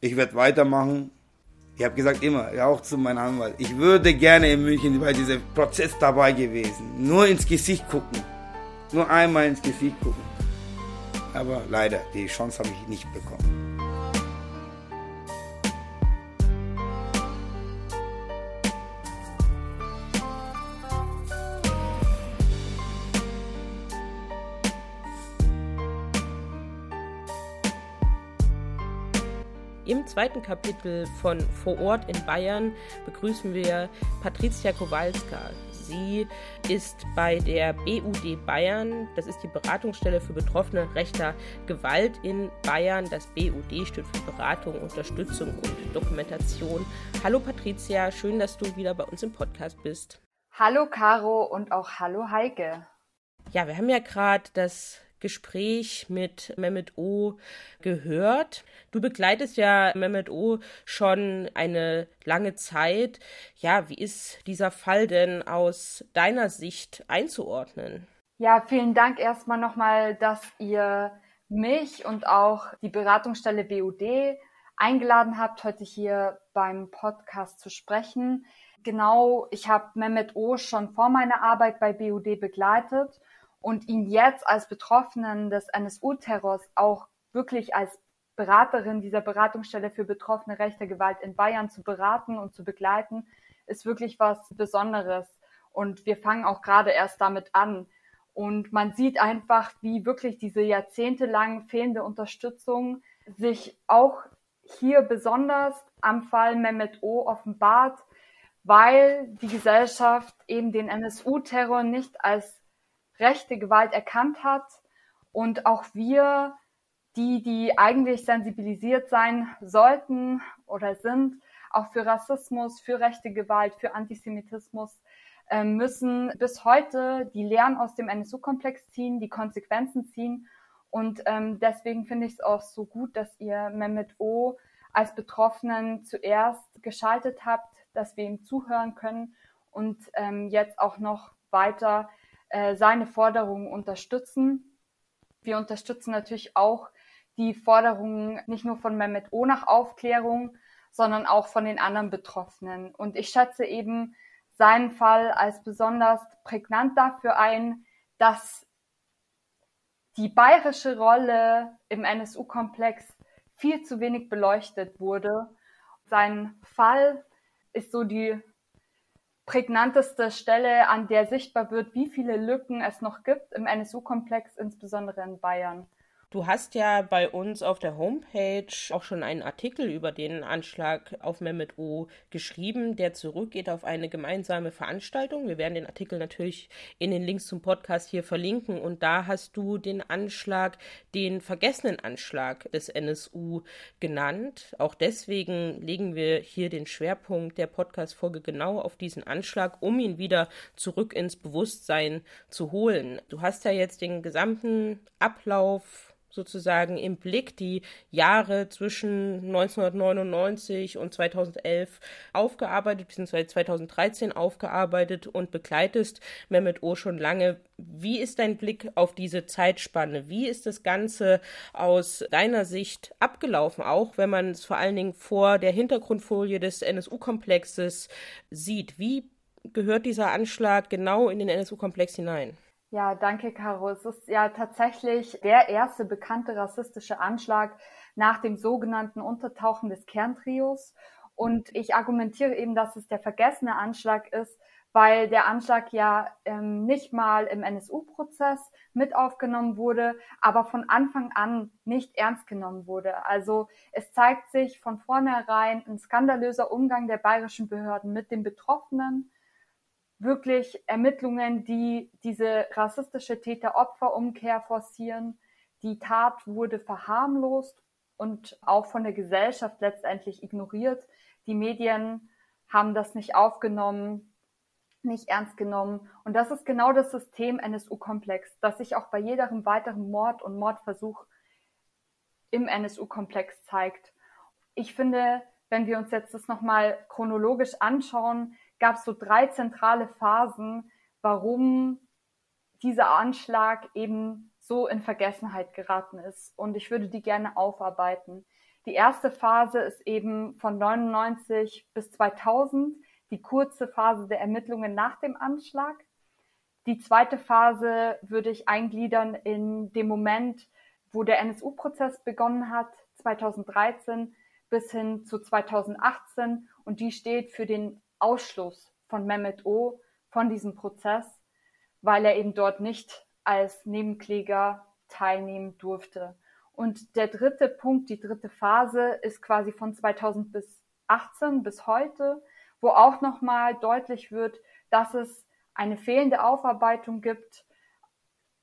Ich werde weitermachen. Ich habe gesagt immer, auch zu meinem Anwalt, ich würde gerne in München bei diesem Prozess dabei gewesen. Nur ins Gesicht gucken. Nur einmal ins Gesicht gucken. Aber leider, die Chance habe ich nicht bekommen. Im zweiten Kapitel von Vor Ort in Bayern begrüßen wir Patricia Kowalska. Sie ist bei der BUD Bayern, das ist die Beratungsstelle für Betroffene rechter Gewalt in Bayern. Das BUD steht für Beratung, Unterstützung und Dokumentation. Hallo Patricia, schön, dass du wieder bei uns im Podcast bist. Hallo Caro und auch hallo Heike. Ja, wir haben ja gerade das Gespräch mit Mehmet O gehört. Du begleitest ja Mehmet O schon eine lange Zeit. Ja, wie ist dieser Fall denn aus deiner Sicht einzuordnen? Ja, vielen Dank erstmal nochmal, dass ihr mich und auch die Beratungsstelle BUD eingeladen habt, heute hier beim Podcast zu sprechen. Genau, ich habe Mehmet O schon vor meiner Arbeit bei BUD begleitet und ihn jetzt als Betroffenen des NSU-Terrors auch wirklich als Beraterin dieser Beratungsstelle für betroffene rechte Gewalt in Bayern zu beraten und zu begleiten, ist wirklich was Besonderes. Und wir fangen auch gerade erst damit an. Und man sieht einfach, wie wirklich diese jahrzehntelang fehlende Unterstützung sich auch hier besonders am Fall Mehmet O offenbart, weil die Gesellschaft eben den NSU-Terror nicht als rechte Gewalt erkannt hat und auch wir, die, die eigentlich sensibilisiert sein sollten oder sind, auch für Rassismus, für rechte Gewalt, für Antisemitismus, äh, müssen bis heute die Lehren aus dem NSU-Komplex ziehen, die Konsequenzen ziehen. Und ähm, deswegen finde ich es auch so gut, dass ihr Mehmet O als Betroffenen zuerst geschaltet habt, dass wir ihm zuhören können und ähm, jetzt auch noch weiter äh, seine Forderungen unterstützen. Wir unterstützen natürlich auch die Forderungen nicht nur von Mehmet O nach Aufklärung, sondern auch von den anderen Betroffenen. Und ich schätze eben seinen Fall als besonders prägnant dafür ein, dass die bayerische Rolle im NSU-Komplex viel zu wenig beleuchtet wurde. Sein Fall ist so die prägnanteste Stelle, an der sichtbar wird, wie viele Lücken es noch gibt im NSU-Komplex, insbesondere in Bayern. Du hast ja bei uns auf der Homepage auch schon einen Artikel über den Anschlag auf Mehmet O geschrieben, der zurückgeht auf eine gemeinsame Veranstaltung. Wir werden den Artikel natürlich in den Links zum Podcast hier verlinken und da hast du den Anschlag, den vergessenen Anschlag des NSU genannt. Auch deswegen legen wir hier den Schwerpunkt der Podcast-Folge genau auf diesen Anschlag, um ihn wieder zurück ins Bewusstsein zu holen. Du hast ja jetzt den gesamten Ablauf sozusagen im Blick die Jahre zwischen 1999 und 2011 aufgearbeitet, beziehungsweise 2013 aufgearbeitet und begleitest Mehmet O schon lange. Wie ist dein Blick auf diese Zeitspanne? Wie ist das Ganze aus deiner Sicht abgelaufen, auch wenn man es vor allen Dingen vor der Hintergrundfolie des NSU-Komplexes sieht? Wie gehört dieser Anschlag genau in den NSU-Komplex hinein? Ja, danke, Caro. Es ist ja tatsächlich der erste bekannte rassistische Anschlag nach dem sogenannten Untertauchen des Kerntrios. Und ich argumentiere eben, dass es der vergessene Anschlag ist, weil der Anschlag ja ähm, nicht mal im NSU-Prozess mit aufgenommen wurde, aber von Anfang an nicht ernst genommen wurde. Also es zeigt sich von vornherein ein skandalöser Umgang der bayerischen Behörden mit den Betroffenen, wirklich Ermittlungen, die diese rassistische Täter-Opfer-Umkehr forcieren. Die Tat wurde verharmlost und auch von der Gesellschaft letztendlich ignoriert. Die Medien haben das nicht aufgenommen, nicht ernst genommen. Und das ist genau das System NSU-Komplex, das sich auch bei jedem weiteren Mord und Mordversuch im NSU-Komplex zeigt. Ich finde, wenn wir uns jetzt das nochmal chronologisch anschauen, gab es so drei zentrale Phasen, warum dieser Anschlag eben so in Vergessenheit geraten ist. Und ich würde die gerne aufarbeiten. Die erste Phase ist eben von 99 bis 2000, die kurze Phase der Ermittlungen nach dem Anschlag. Die zweite Phase würde ich eingliedern in dem Moment, wo der NSU-Prozess begonnen hat, 2013 bis hin zu 2018. Und die steht für den Ausschluss von Mehmet O von diesem Prozess, weil er eben dort nicht als Nebenkläger teilnehmen durfte. Und der dritte Punkt, die dritte Phase ist quasi von 2018 bis heute, wo auch nochmal deutlich wird, dass es eine fehlende Aufarbeitung gibt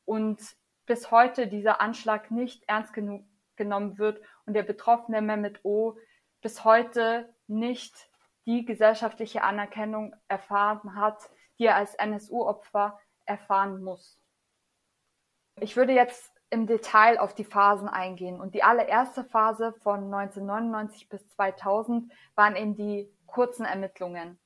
und bis heute dieser Anschlag nicht ernst genug genommen wird und der betroffene Mehmet O bis heute nicht die gesellschaftliche Anerkennung erfahren hat, die er als NSU-Opfer erfahren muss. Ich würde jetzt im Detail auf die Phasen eingehen. Und die allererste Phase von 1999 bis 2000 waren eben die kurzen Ermittlungen.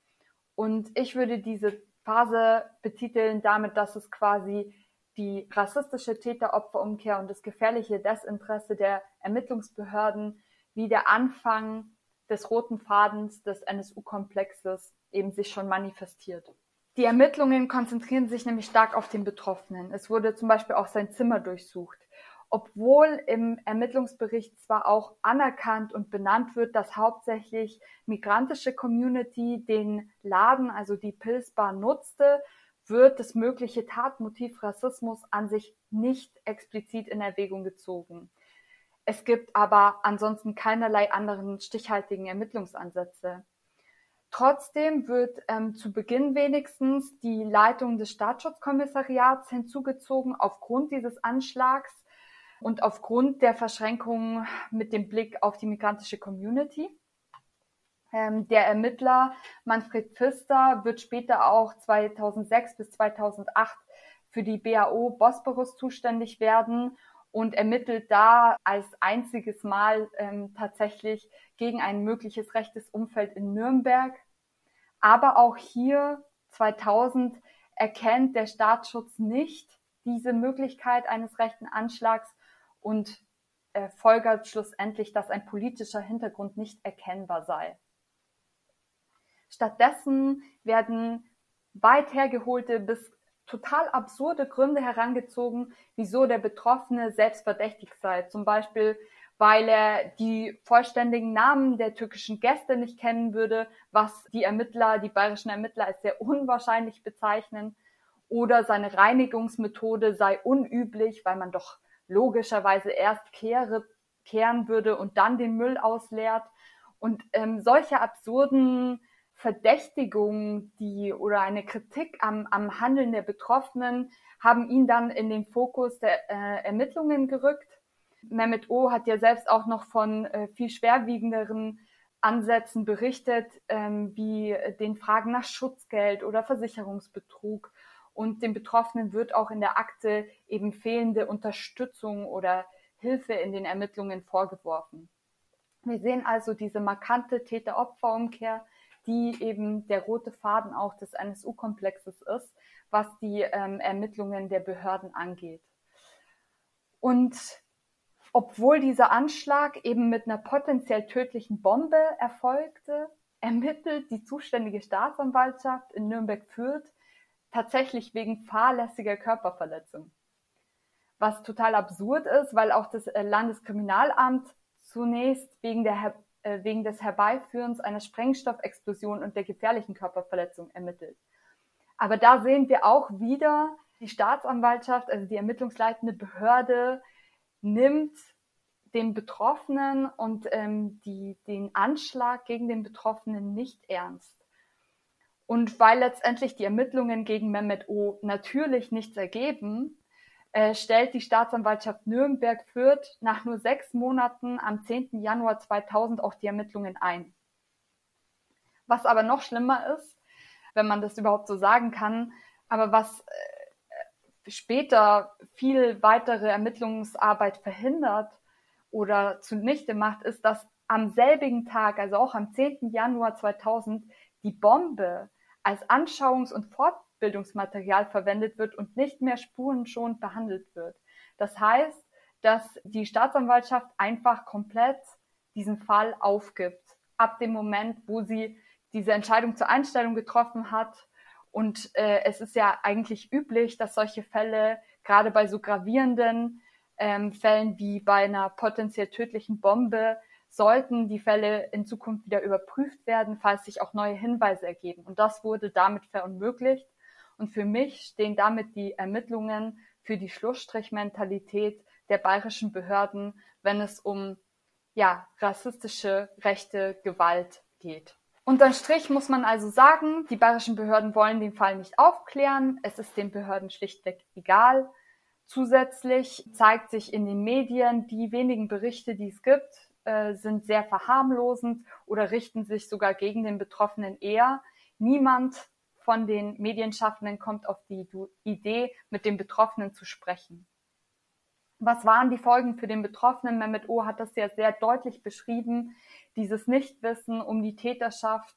Und ich würde diese Phase betiteln damit, dass es quasi die rassistische Täter-Opfer-Umkehr und das gefährliche Desinteresse der Ermittlungsbehörden wie der Anfang des roten Fadens des NSU-Komplexes eben sich schon manifestiert. Die Ermittlungen konzentrieren sich nämlich stark auf den Betroffenen. Es wurde zum Beispiel auch sein Zimmer durchsucht. Obwohl im Ermittlungsbericht zwar auch anerkannt und benannt wird, dass hauptsächlich migrantische Community den Laden, also die Pilzbar, nutzte, wird das mögliche Tatmotiv Rassismus an sich nicht explizit in Erwägung gezogen. Es gibt aber ansonsten keinerlei anderen stichhaltigen Ermittlungsansätze. Trotzdem wird ähm, zu Beginn wenigstens die Leitung des Staatsschutzkommissariats hinzugezogen aufgrund dieses Anschlags und aufgrund der Verschränkungen mit dem Blick auf die migrantische Community. Ähm, der Ermittler Manfred Pfister wird später auch 2006 bis 2008 für die BAO Bosporus zuständig werden und ermittelt da als einziges Mal ähm, tatsächlich gegen ein mögliches rechtes Umfeld in Nürnberg. Aber auch hier 2000 erkennt der Staatsschutz nicht diese Möglichkeit eines rechten Anschlags und äh, folgert schlussendlich, dass ein politischer Hintergrund nicht erkennbar sei. Stattdessen werden weit hergeholte bis total absurde Gründe herangezogen, wieso der Betroffene selbst verdächtig sei. Zum Beispiel, weil er die vollständigen Namen der türkischen Gäste nicht kennen würde, was die Ermittler, die bayerischen Ermittler als sehr unwahrscheinlich bezeichnen. Oder seine Reinigungsmethode sei unüblich, weil man doch logischerweise erst kehre, kehren würde und dann den Müll ausleert. Und ähm, solche absurden Verdächtigungen, die oder eine Kritik am, am Handeln der Betroffenen haben ihn dann in den Fokus der äh, Ermittlungen gerückt. Mehmet O hat ja selbst auch noch von äh, viel schwerwiegenderen Ansätzen berichtet, ähm, wie den Fragen nach Schutzgeld oder Versicherungsbetrug. Und dem Betroffenen wird auch in der Akte eben fehlende Unterstützung oder Hilfe in den Ermittlungen vorgeworfen. Wir sehen also diese markante Täter-Opfer-Umkehr, die eben der rote Faden auch des NSU-Komplexes ist, was die ähm, Ermittlungen der Behörden angeht. Und obwohl dieser Anschlag eben mit einer potenziell tödlichen Bombe erfolgte, ermittelt die zuständige Staatsanwaltschaft in Nürnberg-Fürth tatsächlich wegen fahrlässiger Körperverletzung. Was total absurd ist, weil auch das äh, Landeskriminalamt zunächst wegen der wegen des Herbeiführens einer Sprengstoffexplosion und der gefährlichen Körperverletzung ermittelt. Aber da sehen wir auch wieder, die Staatsanwaltschaft, also die ermittlungsleitende Behörde, nimmt den Betroffenen und ähm, die, den Anschlag gegen den Betroffenen nicht ernst. Und weil letztendlich die Ermittlungen gegen Mehmet O natürlich nichts ergeben, äh, stellt die Staatsanwaltschaft Nürnberg-Fürth nach nur sechs Monaten am 10. Januar 2000 auch die Ermittlungen ein. Was aber noch schlimmer ist, wenn man das überhaupt so sagen kann, aber was äh, später viel weitere Ermittlungsarbeit verhindert oder zunichte macht, ist, dass am selbigen Tag, also auch am 10. Januar 2000, die Bombe als Anschauungs- und Fort Bildungsmaterial verwendet wird und nicht mehr spurenschonend behandelt wird. Das heißt, dass die Staatsanwaltschaft einfach komplett diesen Fall aufgibt, ab dem Moment, wo sie diese Entscheidung zur Einstellung getroffen hat. Und äh, es ist ja eigentlich üblich, dass solche Fälle, gerade bei so gravierenden ähm, Fällen wie bei einer potenziell tödlichen Bombe, sollten die Fälle in Zukunft wieder überprüft werden, falls sich auch neue Hinweise ergeben. Und das wurde damit verunmöglicht. Und für mich stehen damit die Ermittlungen für die Schlussstrichmentalität der bayerischen Behörden, wenn es um ja, rassistische rechte Gewalt geht. Unterm Strich muss man also sagen, die bayerischen Behörden wollen den Fall nicht aufklären. Es ist den Behörden schlichtweg egal. Zusätzlich zeigt sich in den Medien, die wenigen Berichte, die es gibt, äh, sind sehr verharmlosend oder richten sich sogar gegen den Betroffenen eher. Niemand von den Medienschaffenden kommt auf die Idee, mit den Betroffenen zu sprechen. Was waren die Folgen für den Betroffenen? Mehmet O hat das ja sehr deutlich beschrieben. Dieses Nichtwissen um die Täterschaft,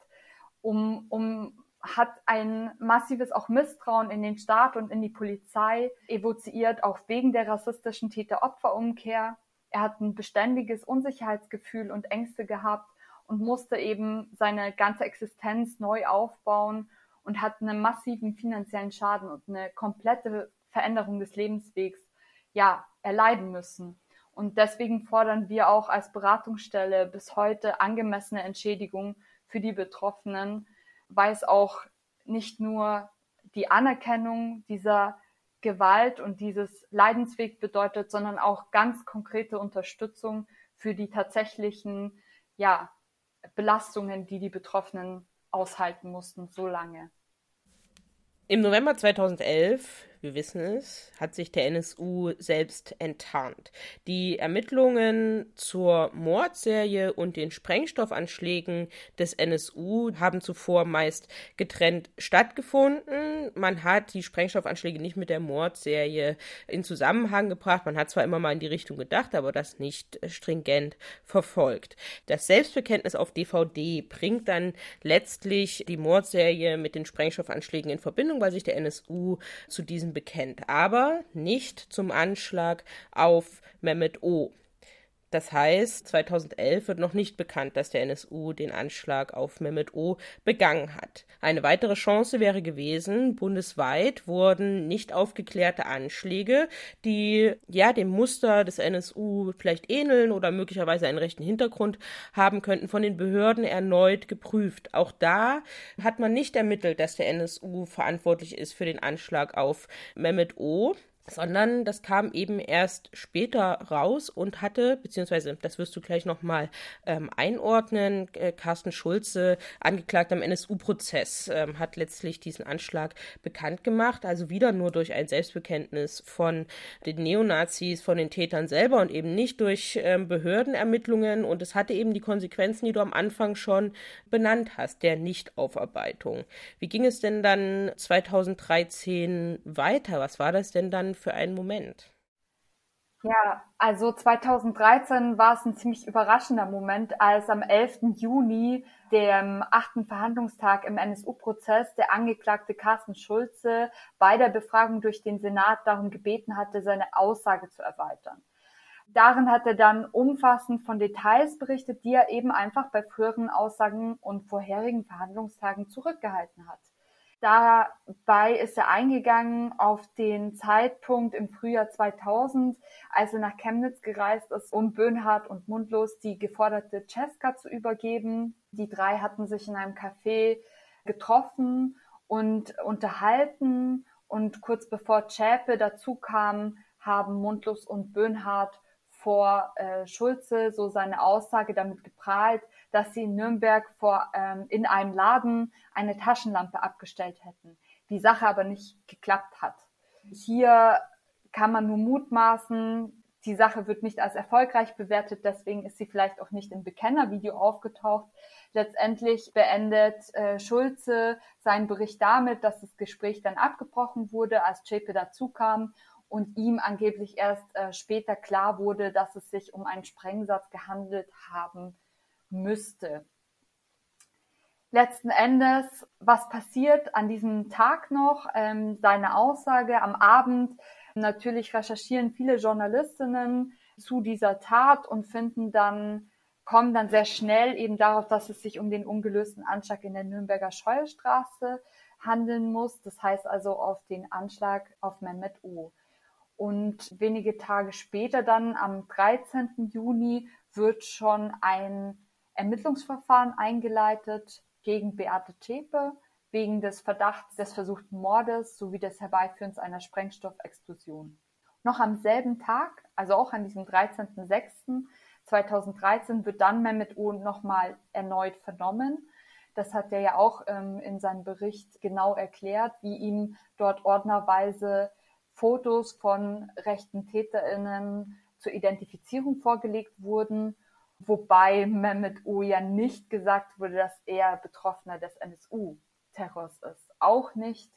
um, um, hat ein massives auch Misstrauen in den Staat und in die Polizei evoziert, auch wegen der rassistischen Täter-Opfer-Umkehr. Er hat ein beständiges Unsicherheitsgefühl und Ängste gehabt und musste eben seine ganze Existenz neu aufbauen und hat einen massiven finanziellen Schaden und eine komplette Veränderung des Lebenswegs ja erleiden müssen. Und deswegen fordern wir auch als Beratungsstelle bis heute angemessene Entschädigung für die Betroffenen, weil es auch nicht nur die Anerkennung dieser Gewalt und dieses Leidensweg bedeutet, sondern auch ganz konkrete Unterstützung für die tatsächlichen ja, Belastungen, die die Betroffenen aushalten mussten so lange. Im November 2011 wir wissen es, hat sich der NSU selbst enttarnt. Die Ermittlungen zur Mordserie und den Sprengstoffanschlägen des NSU haben zuvor meist getrennt stattgefunden. Man hat die Sprengstoffanschläge nicht mit der Mordserie in Zusammenhang gebracht. Man hat zwar immer mal in die Richtung gedacht, aber das nicht stringent verfolgt. Das Selbstbekenntnis auf DVD bringt dann letztlich die Mordserie mit den Sprengstoffanschlägen in Verbindung, weil sich der NSU zu diesem bekennt, aber nicht zum Anschlag auf Mehmet O. Das heißt, 2011 wird noch nicht bekannt, dass der NSU den Anschlag auf Mehmet O begangen hat. Eine weitere Chance wäre gewesen, bundesweit wurden nicht aufgeklärte Anschläge, die ja dem Muster des NSU vielleicht ähneln oder möglicherweise einen rechten Hintergrund haben könnten, von den Behörden erneut geprüft. Auch da hat man nicht ermittelt, dass der NSU verantwortlich ist für den Anschlag auf Mehmet O sondern das kam eben erst später raus und hatte, beziehungsweise das wirst du gleich nochmal ähm, einordnen, äh, Carsten Schulze, angeklagt am NSU-Prozess, ähm, hat letztlich diesen Anschlag bekannt gemacht, also wieder nur durch ein Selbstbekenntnis von den Neonazis, von den Tätern selber und eben nicht durch ähm, Behördenermittlungen und es hatte eben die Konsequenzen, die du am Anfang schon benannt hast, der Nichtaufarbeitung. Wie ging es denn dann 2013 weiter? Was war das denn dann für einen Moment? Ja, also 2013 war es ein ziemlich überraschender Moment, als am 11. Juni, dem achten Verhandlungstag im NSU-Prozess, der Angeklagte Carsten Schulze bei der Befragung durch den Senat darum gebeten hatte, seine Aussage zu erweitern. Darin hat er dann umfassend von Details berichtet, die er eben einfach bei früheren Aussagen und vorherigen Verhandlungstagen zurückgehalten hat. Dabei ist er eingegangen auf den Zeitpunkt im Frühjahr 2000, als er nach Chemnitz gereist ist, um Böhnhardt und Mundlos die geforderte Cesca zu übergeben. Die drei hatten sich in einem Café getroffen und unterhalten und kurz bevor Zschäpe dazu kam, haben Mundlos und Böhnhardt vor äh, Schulze so seine Aussage damit geprahlt, dass sie in Nürnberg vor, ähm, in einem Laden eine Taschenlampe abgestellt hätten, die Sache aber nicht geklappt hat. Hier kann man nur mutmaßen, die Sache wird nicht als erfolgreich bewertet, deswegen ist sie vielleicht auch nicht im Bekennervideo aufgetaucht. Letztendlich beendet äh, Schulze seinen Bericht damit, dass das Gespräch dann abgebrochen wurde, als Chepe dazukam und ihm angeblich erst äh, später klar wurde, dass es sich um einen Sprengsatz gehandelt haben müsste. Letzten Endes, was passiert an diesem Tag noch? Ähm, seine Aussage am Abend. Natürlich recherchieren viele Journalistinnen zu dieser Tat und finden dann, kommen dann sehr schnell eben darauf, dass es sich um den ungelösten Anschlag in der Nürnberger Scheuerstraße handeln muss. Das heißt also auf den Anschlag auf Mehmet O. Und wenige Tage später dann, am 13. Juni, wird schon ein Ermittlungsverfahren eingeleitet gegen Beate Zschäpe wegen des Verdachts des versuchten Mordes sowie des Herbeiführens einer Sprengstoffexplosion. Noch am selben Tag, also auch an diesem 13.06.2013, wird dann Mehmet O nochmal erneut vernommen. Das hat er ja auch ähm, in seinem Bericht genau erklärt, wie ihm dort ordnerweise Fotos von rechten TäterInnen zur Identifizierung vorgelegt wurden wobei Mehmet O ja nicht gesagt wurde, dass er Betroffener des NSU-Terrors ist. Auch nicht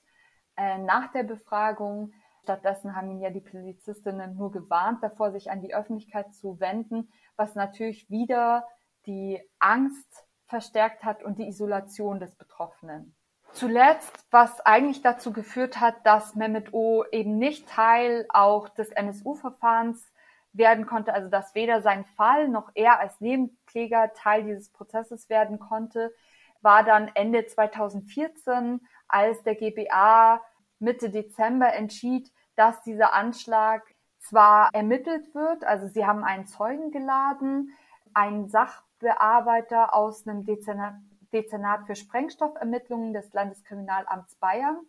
äh, nach der Befragung. Stattdessen haben ihn ja die Polizistinnen nur gewarnt davor, sich an die Öffentlichkeit zu wenden, was natürlich wieder die Angst verstärkt hat und die Isolation des Betroffenen. Zuletzt, was eigentlich dazu geführt hat, dass Mehmet O eben nicht Teil auch des NSU-Verfahrens werden konnte, also dass weder sein Fall noch er als Nebenkläger Teil dieses Prozesses werden konnte, war dann Ende 2014, als der GBA Mitte Dezember entschied, dass dieser Anschlag zwar ermittelt wird, also sie haben einen Zeugen geladen, einen Sachbearbeiter aus einem Dezernat, Dezernat für Sprengstoffermittlungen des Landeskriminalamts Bayern.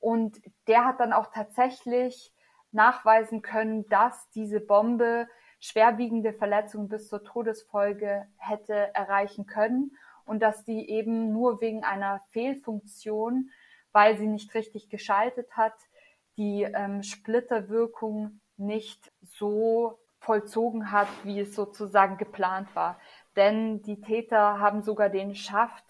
Und der hat dann auch tatsächlich nachweisen können, dass diese Bombe schwerwiegende Verletzungen bis zur Todesfolge hätte erreichen können und dass die eben nur wegen einer Fehlfunktion, weil sie nicht richtig geschaltet hat, die ähm, Splitterwirkung nicht so vollzogen hat, wie es sozusagen geplant war. Denn die Täter haben sogar den Schaft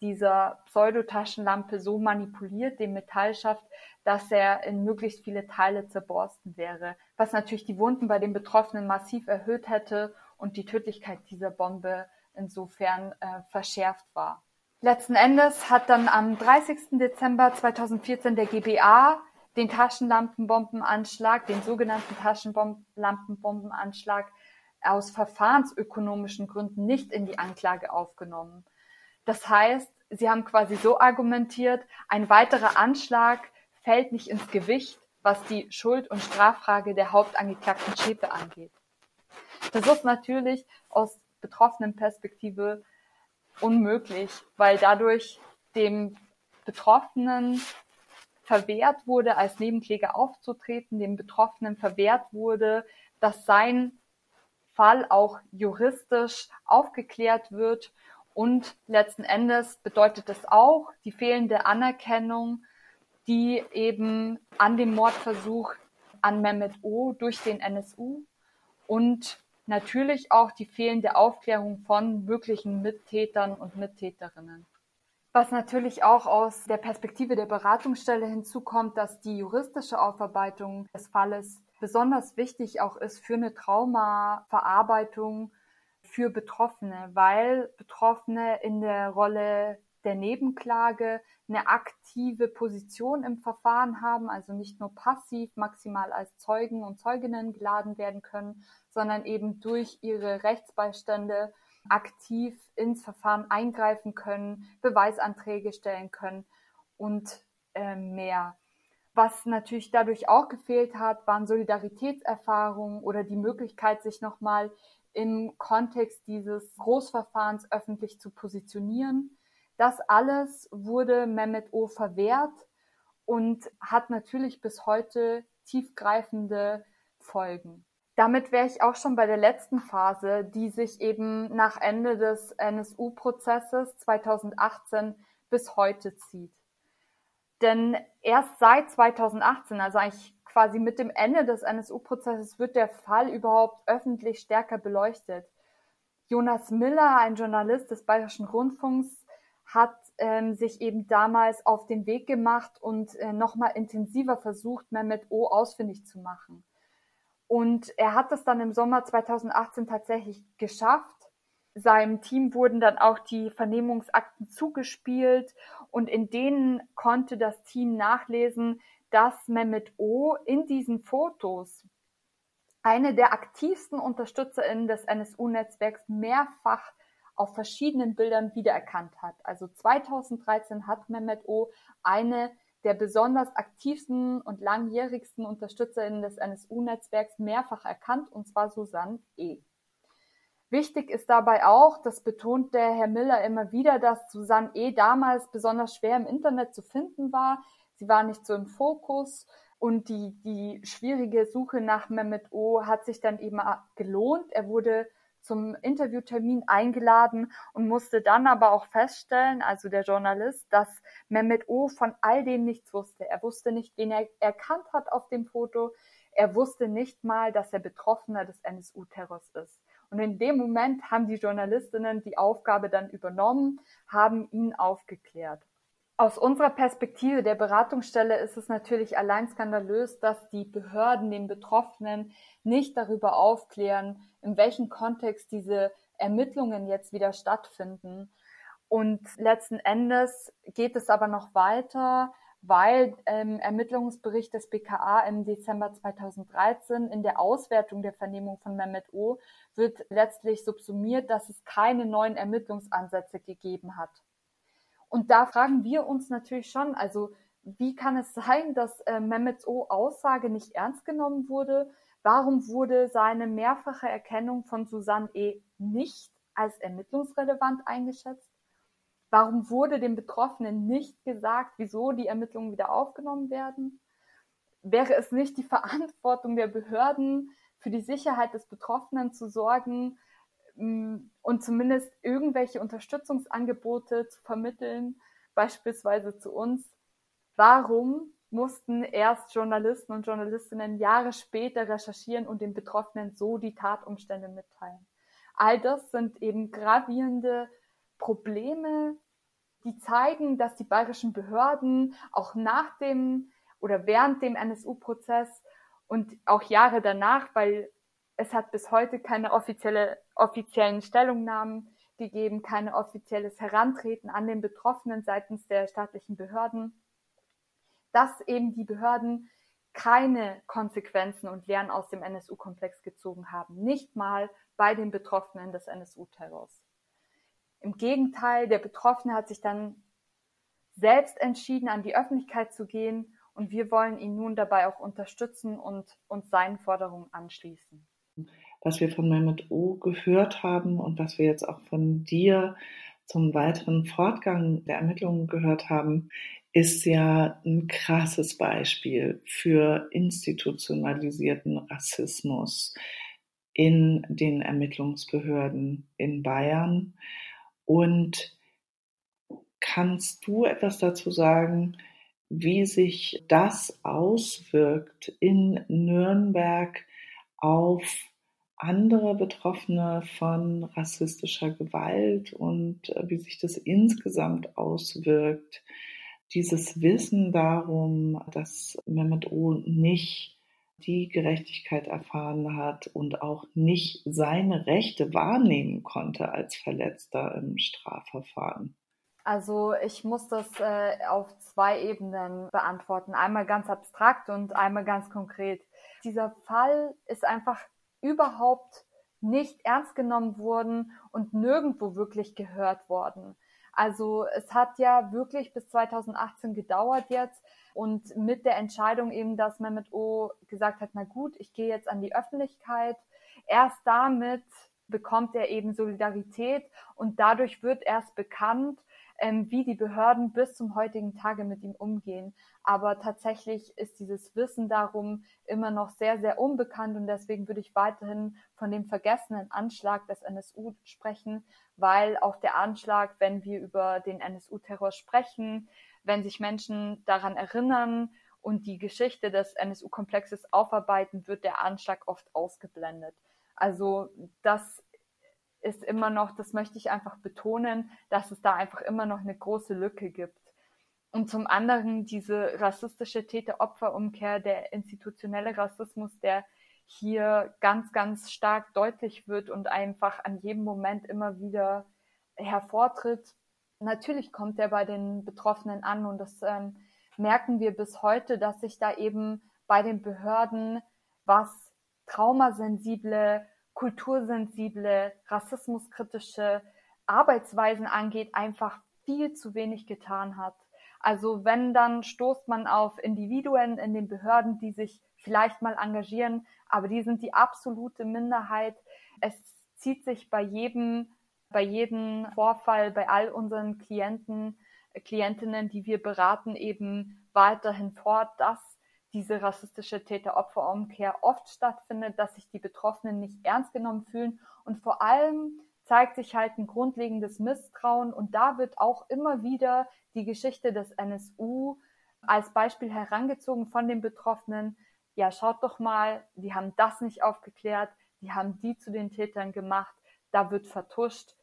dieser Pseudotaschenlampe so manipuliert, den Metallschaft, dass er in möglichst viele Teile zerborsten wäre, was natürlich die Wunden bei den Betroffenen massiv erhöht hätte und die Tödlichkeit dieser Bombe insofern äh, verschärft war. Letzten Endes hat dann am 30. Dezember 2014 der GBA den Taschenlampenbombenanschlag, den sogenannten Taschenlampenbombenanschlag aus verfahrensökonomischen Gründen nicht in die Anklage aufgenommen. Das heißt, sie haben quasi so argumentiert, ein weiterer Anschlag fällt nicht ins Gewicht, was die Schuld- und Straffrage der Hauptangeklagten Schäpe angeht. Das ist natürlich aus betroffenen Perspektive unmöglich, weil dadurch dem Betroffenen verwehrt wurde, als Nebenkläger aufzutreten, dem Betroffenen verwehrt wurde, dass sein Fall auch juristisch aufgeklärt wird. Und letzten Endes bedeutet es auch die fehlende Anerkennung, die eben an dem Mordversuch an Mehmet O durch den NSU und natürlich auch die fehlende Aufklärung von wirklichen Mittätern und Mittäterinnen. Was natürlich auch aus der Perspektive der Beratungsstelle hinzukommt, dass die juristische Aufarbeitung des Falles besonders wichtig auch ist für eine Traumaverarbeitung für Betroffene, weil Betroffene in der Rolle der Nebenklage eine aktive Position im Verfahren haben, also nicht nur passiv maximal als Zeugen und Zeuginnen geladen werden können, sondern eben durch ihre Rechtsbeistände aktiv ins Verfahren eingreifen können, Beweisanträge stellen können und äh, mehr. Was natürlich dadurch auch gefehlt hat, waren Solidaritätserfahrungen oder die Möglichkeit, sich nochmal im Kontext dieses Großverfahrens öffentlich zu positionieren. Das alles wurde Mehmet O verwehrt und hat natürlich bis heute tiefgreifende Folgen. Damit wäre ich auch schon bei der letzten Phase, die sich eben nach Ende des NSU-Prozesses 2018 bis heute zieht. Denn erst seit 2018, also eigentlich quasi mit dem Ende des NSU-Prozesses, wird der Fall überhaupt öffentlich stärker beleuchtet. Jonas Miller, ein Journalist des Bayerischen Rundfunks, hat ähm, sich eben damals auf den Weg gemacht und äh, nochmal intensiver versucht, Mehmet O ausfindig zu machen. Und er hat es dann im Sommer 2018 tatsächlich geschafft. Seinem Team wurden dann auch die Vernehmungsakten zugespielt und in denen konnte das Team nachlesen, dass Mehmet O in diesen Fotos eine der aktivsten UnterstützerInnen des NSU-Netzwerks mehrfach auf verschiedenen Bildern wiedererkannt hat. Also 2013 hat Mehmet O eine der besonders aktivsten und langjährigsten Unterstützerinnen des NSU-Netzwerks mehrfach erkannt, und zwar Susanne E. Wichtig ist dabei auch, das betont der Herr Miller immer wieder, dass Susanne E. damals besonders schwer im Internet zu finden war. Sie war nicht so im Fokus und die, die schwierige Suche nach Mehmet O hat sich dann eben gelohnt. Er wurde zum Interviewtermin eingeladen und musste dann aber auch feststellen, also der Journalist, dass Mehmet O von all dem nichts wusste. Er wusste nicht, wen er erkannt hat auf dem Foto. Er wusste nicht mal, dass er Betroffener des NSU-Terrors ist. Und in dem Moment haben die Journalistinnen die Aufgabe dann übernommen, haben ihn aufgeklärt. Aus unserer Perspektive der Beratungsstelle ist es natürlich allein skandalös, dass die Behörden den Betroffenen nicht darüber aufklären, in welchem Kontext diese Ermittlungen jetzt wieder stattfinden. Und letzten Endes geht es aber noch weiter, weil im Ermittlungsbericht des BKA im Dezember 2013 in der Auswertung der Vernehmung von Mehmet O wird letztlich subsumiert, dass es keine neuen Ermittlungsansätze gegeben hat. Und da fragen wir uns natürlich schon, also wie kann es sein, dass äh, Mehmets O Aussage nicht ernst genommen wurde? Warum wurde seine mehrfache Erkennung von Susanne E. nicht als ermittlungsrelevant eingeschätzt? Warum wurde dem Betroffenen nicht gesagt, wieso die Ermittlungen wieder aufgenommen werden? Wäre es nicht die [laughs] Verantwortung der Behörden, für die Sicherheit des Betroffenen zu sorgen, und zumindest irgendwelche Unterstützungsangebote zu vermitteln, beispielsweise zu uns. Warum mussten erst Journalisten und Journalistinnen Jahre später recherchieren und den Betroffenen so die Tatumstände mitteilen. All das sind eben gravierende Probleme, die zeigen, dass die bayerischen Behörden auch nach dem oder während dem NSU-Prozess und auch Jahre danach, weil es hat bis heute keine offizielle, offiziellen Stellungnahmen gegeben, kein offizielles Herantreten an den Betroffenen seitens der staatlichen Behörden, dass eben die Behörden keine Konsequenzen und Lehren aus dem NSU-Komplex gezogen haben, nicht mal bei den Betroffenen des NSU-Terrors. Im Gegenteil, der Betroffene hat sich dann selbst entschieden, an die Öffentlichkeit zu gehen und wir wollen ihn nun dabei auch unterstützen und uns seinen Forderungen anschließen. Was wir von Mehmet O gehört haben und was wir jetzt auch von dir zum weiteren Fortgang der Ermittlungen gehört haben, ist ja ein krasses Beispiel für institutionalisierten Rassismus in den Ermittlungsbehörden in Bayern. Und kannst du etwas dazu sagen, wie sich das auswirkt in Nürnberg auf andere Betroffene von rassistischer Gewalt und äh, wie sich das insgesamt auswirkt. Dieses Wissen darum, dass Mehmet O nicht die Gerechtigkeit erfahren hat und auch nicht seine Rechte wahrnehmen konnte als Verletzter im Strafverfahren? Also ich muss das äh, auf zwei Ebenen beantworten. Einmal ganz abstrakt und einmal ganz konkret. Dieser Fall ist einfach überhaupt nicht ernst genommen worden und nirgendwo wirklich gehört worden. Also es hat ja wirklich bis 2018 gedauert jetzt und mit der Entscheidung eben, dass Mehmet O gesagt hat, na gut, ich gehe jetzt an die Öffentlichkeit, erst damit bekommt er eben Solidarität und dadurch wird erst bekannt, ähm, wie die Behörden bis zum heutigen Tage mit ihm umgehen. Aber tatsächlich ist dieses Wissen darum immer noch sehr, sehr unbekannt und deswegen würde ich weiterhin von dem vergessenen Anschlag des NSU sprechen, weil auch der Anschlag, wenn wir über den NSU-Terror sprechen, wenn sich Menschen daran erinnern und die Geschichte des NSU-Komplexes aufarbeiten, wird der Anschlag oft ausgeblendet. Also das ist immer noch, das möchte ich einfach betonen, dass es da einfach immer noch eine große Lücke gibt. Und zum anderen diese rassistische Täter-Opfer-Umkehr, der institutionelle Rassismus, der hier ganz, ganz stark deutlich wird und einfach an jedem Moment immer wieder hervortritt. Natürlich kommt er bei den Betroffenen an und das ähm, merken wir bis heute, dass sich da eben bei den Behörden, was traumasensible kultursensible, rassismuskritische Arbeitsweisen angeht, einfach viel zu wenig getan hat. Also wenn, dann stoßt man auf Individuen in den Behörden, die sich vielleicht mal engagieren, aber die sind die absolute Minderheit. Es zieht sich bei jedem, bei jedem Vorfall, bei all unseren Klienten, Klientinnen, die wir beraten, eben weiterhin fort, dass diese rassistische Täter-Opfer-Umkehr oft stattfindet, dass sich die Betroffenen nicht ernst genommen fühlen und vor allem zeigt sich halt ein grundlegendes Misstrauen und da wird auch immer wieder die Geschichte des NSU als Beispiel herangezogen von den Betroffenen. Ja, schaut doch mal, die haben das nicht aufgeklärt, die haben die zu den Tätern gemacht, da wird vertuscht.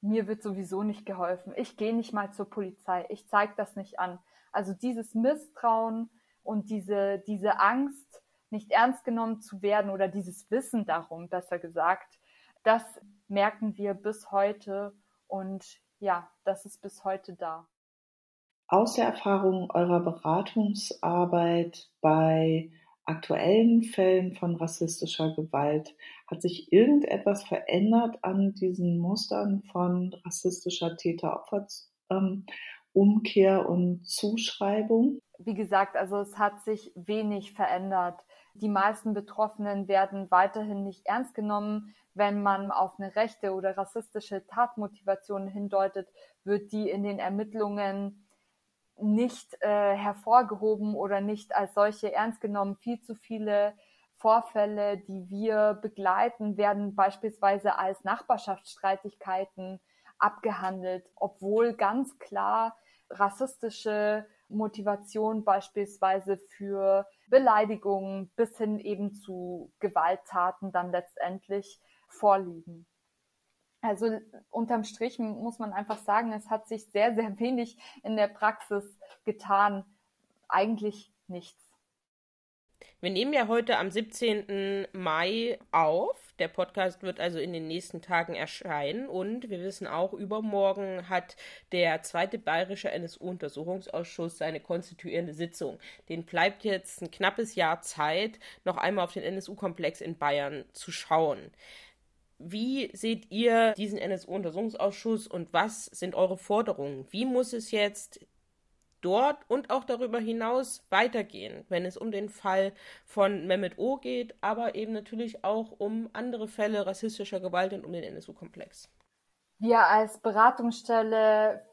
Mir wird sowieso nicht geholfen. Ich gehe nicht mal zur Polizei, ich zeige das nicht an. Also dieses Misstrauen, und diese, diese Angst, nicht ernst genommen zu werden oder dieses Wissen darum, besser gesagt, das merken wir bis heute und ja, das ist bis heute da. Aus der Erfahrung eurer Beratungsarbeit bei aktuellen Fällen von rassistischer Gewalt hat sich irgendetwas verändert an diesen Mustern von rassistischer Täter-Opfer-Umkehr ähm, und Zuschreibung? Wie gesagt, also es hat sich wenig verändert. Die meisten Betroffenen werden weiterhin nicht ernst genommen. Wenn man auf eine rechte oder rassistische Tatmotivation hindeutet, wird die in den Ermittlungen nicht äh, hervorgehoben oder nicht als solche ernst genommen. Viel zu viele Vorfälle, die wir begleiten, werden beispielsweise als Nachbarschaftsstreitigkeiten abgehandelt, obwohl ganz klar rassistische Motivation beispielsweise für Beleidigungen bis hin eben zu Gewalttaten dann letztendlich vorliegen. Also unterm Strich muss man einfach sagen, es hat sich sehr, sehr wenig in der Praxis getan. Eigentlich nichts. Wir nehmen ja heute am 17. Mai auf. Der Podcast wird also in den nächsten Tagen erscheinen und wir wissen auch, übermorgen hat der zweite bayerische NSU-Untersuchungsausschuss seine konstituierende Sitzung. Den bleibt jetzt ein knappes Jahr Zeit, noch einmal auf den NSU-Komplex in Bayern zu schauen. Wie seht ihr diesen NSU-Untersuchungsausschuss und was sind eure Forderungen? Wie muss es jetzt dort und auch darüber hinaus weitergehen, wenn es um den Fall von Mehmet O geht, aber eben natürlich auch um andere Fälle rassistischer Gewalt und um den NSU-Komplex? Wir als Beratungsstelle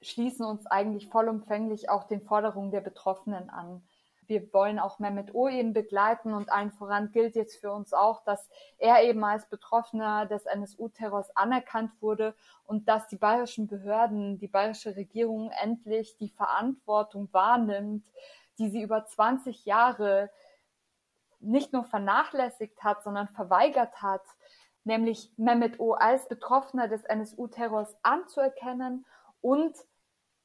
schließen uns eigentlich vollumfänglich auch den Forderungen der Betroffenen an wir wollen auch Mehmet O eben begleiten und allen voran gilt jetzt für uns auch, dass er eben als Betroffener des NSU-Terrors anerkannt wurde und dass die bayerischen Behörden, die bayerische Regierung endlich die Verantwortung wahrnimmt, die sie über 20 Jahre nicht nur vernachlässigt hat, sondern verweigert hat, nämlich Mehmet O als Betroffener des NSU-Terrors anzuerkennen und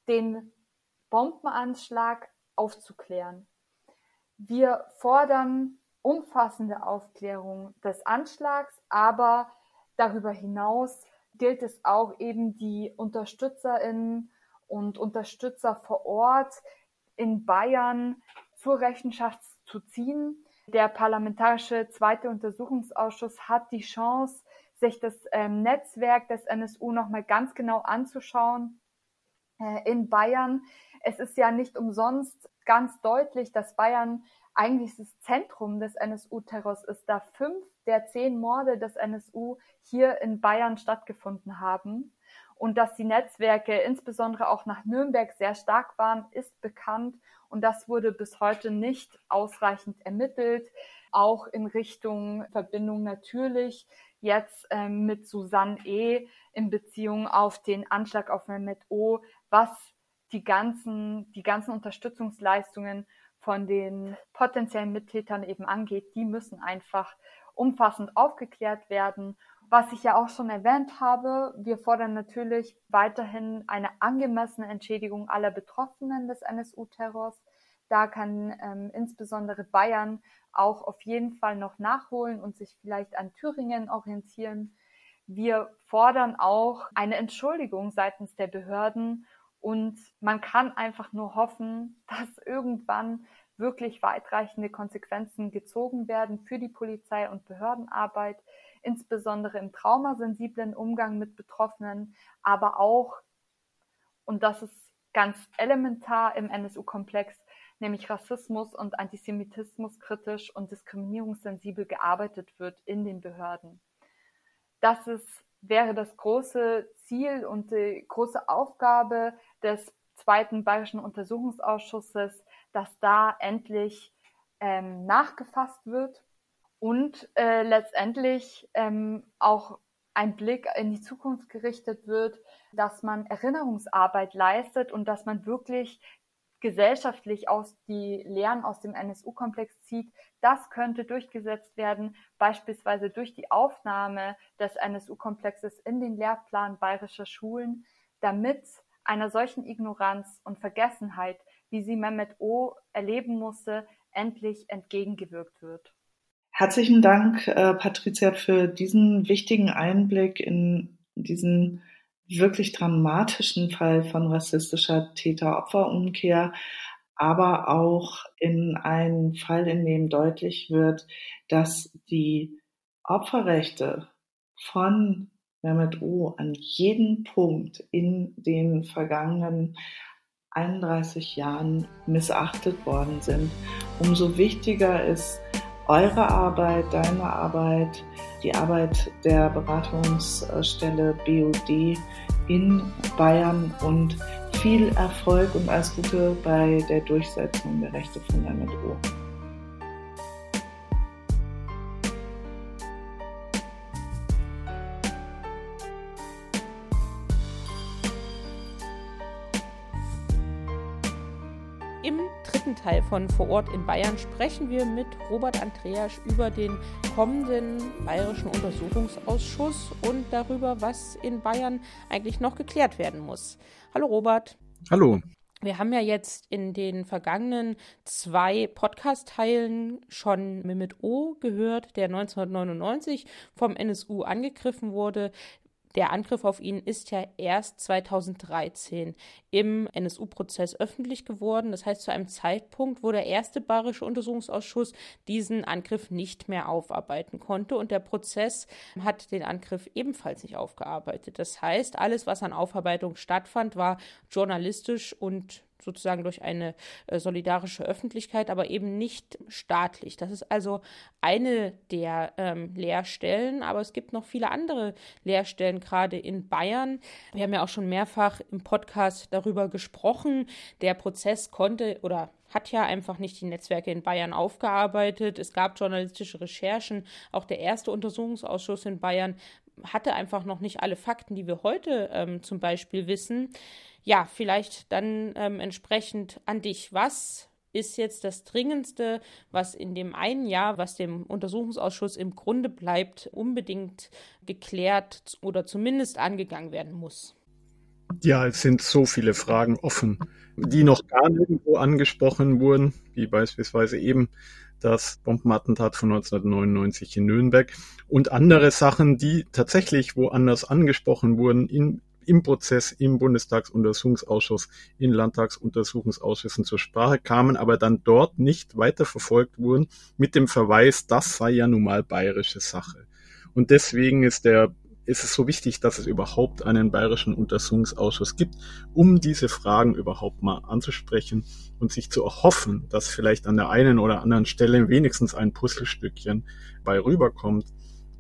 den Bombenanschlag aufzuklären. Wir fordern umfassende Aufklärung des Anschlags, aber darüber hinaus gilt es auch eben die Unterstützerinnen und Unterstützer vor Ort in Bayern zur Rechenschaft zu ziehen. Der parlamentarische zweite Untersuchungsausschuss hat die Chance, sich das ähm, Netzwerk des NSU nochmal ganz genau anzuschauen äh, in Bayern. Es ist ja nicht umsonst ganz deutlich, dass Bayern eigentlich das Zentrum des NSU-Terrors ist, da fünf der zehn Morde des NSU hier in Bayern stattgefunden haben. Und dass die Netzwerke insbesondere auch nach Nürnberg sehr stark waren, ist bekannt. Und das wurde bis heute nicht ausreichend ermittelt. Auch in Richtung Verbindung natürlich jetzt ähm, mit Susanne E. in Beziehung auf den Anschlag auf Mehmet O, was die ganzen, die ganzen Unterstützungsleistungen von den potenziellen Mittätern eben angeht, die müssen einfach umfassend aufgeklärt werden. Was ich ja auch schon erwähnt habe, wir fordern natürlich weiterhin eine angemessene Entschädigung aller Betroffenen des NSU-Terrors. Da kann ähm, insbesondere Bayern auch auf jeden Fall noch nachholen und sich vielleicht an Thüringen orientieren. Wir fordern auch eine Entschuldigung seitens der Behörden und man kann einfach nur hoffen, [laughs] dass irgendwann wirklich weitreichende Konsequenzen gezogen werden für die Polizei und Behördenarbeit, insbesondere im traumasensiblen Umgang mit Betroffenen, aber auch, und das ist ganz elementar im NSU-Komplex, nämlich Rassismus und Antisemitismus kritisch und diskriminierungssensibel gearbeitet wird in den Behörden. Das ist, wäre das große Ziel und die große Aufgabe des zweiten Bayerischen Untersuchungsausschusses, dass da endlich ähm, nachgefasst wird und äh, letztendlich ähm, auch ein Blick in die Zukunft gerichtet wird, dass man Erinnerungsarbeit leistet und dass man wirklich gesellschaftlich aus die Lehren aus dem NSU-Komplex zieht. Das könnte durchgesetzt werden, beispielsweise durch die Aufnahme des NSU-Komplexes in den Lehrplan bayerischer Schulen, damit einer solchen Ignoranz und Vergessenheit, wie sie Mehmet O. erleben musste, endlich entgegengewirkt wird. Herzlichen Dank, äh, Patricia, für diesen wichtigen Einblick in diesen wirklich dramatischen Fall von rassistischer Täter-Opfer-Umkehr, aber auch in einen Fall, in dem deutlich wird, dass die Opferrechte von Mehmet O an jedem Punkt in den vergangenen 31 Jahren missachtet worden sind. Umso wichtiger ist eure Arbeit, deine Arbeit, die Arbeit der Beratungsstelle BOD in Bayern und viel Erfolg und alles Gute bei der Durchsetzung der Rechte von Mehmet O. Teil von Vor Ort in Bayern sprechen wir mit Robert Andreasch über den kommenden Bayerischen Untersuchungsausschuss und darüber, was in Bayern eigentlich noch geklärt werden muss. Hallo Robert. Hallo. Wir haben ja jetzt in den vergangenen zwei Podcast-Teilen schon Mehmet O gehört, der 1999 vom NSU angegriffen wurde. Der Angriff auf ihn ist ja erst 2013 im NSU-Prozess öffentlich geworden. Das heißt, zu einem Zeitpunkt, wo der erste Bayerische Untersuchungsausschuss diesen Angriff nicht mehr aufarbeiten konnte. Und der Prozess hat den Angriff ebenfalls nicht aufgearbeitet. Das heißt, alles, was an Aufarbeitung stattfand, war journalistisch und sozusagen durch eine äh, solidarische Öffentlichkeit, aber eben nicht staatlich. Das ist also eine der ähm, Lehrstellen, aber es gibt noch viele andere Lehrstellen, gerade in Bayern. Wir haben ja auch schon mehrfach im Podcast darüber gesprochen. Der Prozess konnte oder hat ja einfach nicht die Netzwerke in Bayern aufgearbeitet. Es gab journalistische Recherchen. Auch der erste Untersuchungsausschuss in Bayern hatte einfach noch nicht alle Fakten, die wir heute ähm, zum Beispiel wissen ja, vielleicht dann ähm, entsprechend an dich. Was ist jetzt das Dringendste, was in dem einen Jahr, was dem Untersuchungsausschuss im Grunde bleibt, unbedingt geklärt oder zumindest angegangen werden muss? Ja, es sind so viele Fragen offen, die noch gar nirgendwo angesprochen wurden, wie beispielsweise eben das Bombenattentat von 1999 in Nürnberg und andere Sachen, die tatsächlich woanders angesprochen wurden, in im Prozess im Bundestagsuntersuchungsausschuss, in Landtagsuntersuchungsausschüssen zur Sprache kamen, aber dann dort nicht weiterverfolgt wurden mit dem Verweis, das sei ja nun mal bayerische Sache. Und deswegen ist der ist es so wichtig, dass es überhaupt einen bayerischen Untersuchungsausschuss gibt, um diese Fragen überhaupt mal anzusprechen und sich zu erhoffen, dass vielleicht an der einen oder anderen Stelle wenigstens ein Puzzlestückchen bei rüberkommt,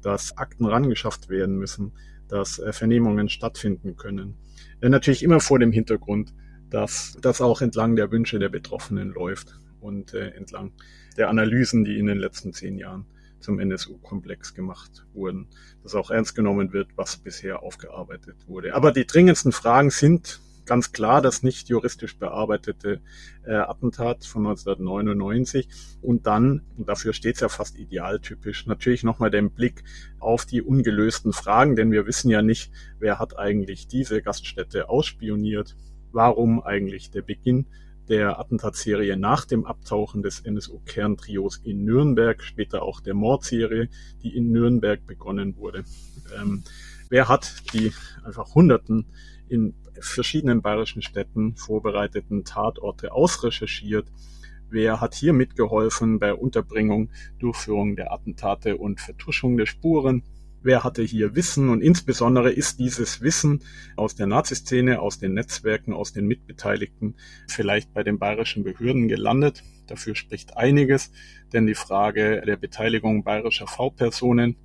dass Akten rangeschafft werden müssen, dass äh, Vernehmungen stattfinden können. Äh, natürlich immer vor dem Hintergrund, dass das auch entlang der Wünsche der Betroffenen läuft und äh, entlang der Analysen, die in den letzten zehn Jahren zum NSU-Komplex gemacht wurden, dass auch ernst genommen wird, was bisher aufgearbeitet wurde. Aber die dringendsten Fragen sind ganz klar das nicht juristisch bearbeitete äh, Attentat von 1999 und dann, und dafür steht es ja fast idealtypisch, natürlich nochmal den Blick auf die ungelösten Fragen, denn wir wissen ja nicht, wer hat eigentlich diese Gaststätte ausspioniert, warum eigentlich der Beginn der Attentatsserie nach dem Abtauchen des NSU-Kerntrios in Nürnberg, später auch der Mordserie, die in Nürnberg begonnen wurde. Ähm, wer hat die einfach Hunderten in verschiedenen bayerischen Städten vorbereiteten Tatorte ausrecherchiert. Wer hat hier mitgeholfen bei Unterbringung, Durchführung der Attentate und Vertuschung der Spuren? Wer hatte hier Wissen und insbesondere ist dieses Wissen aus der Naziszene, aus den Netzwerken, aus den Mitbeteiligten vielleicht bei den bayerischen Behörden gelandet? Dafür spricht einiges, denn die Frage der Beteiligung bayerischer V-Personen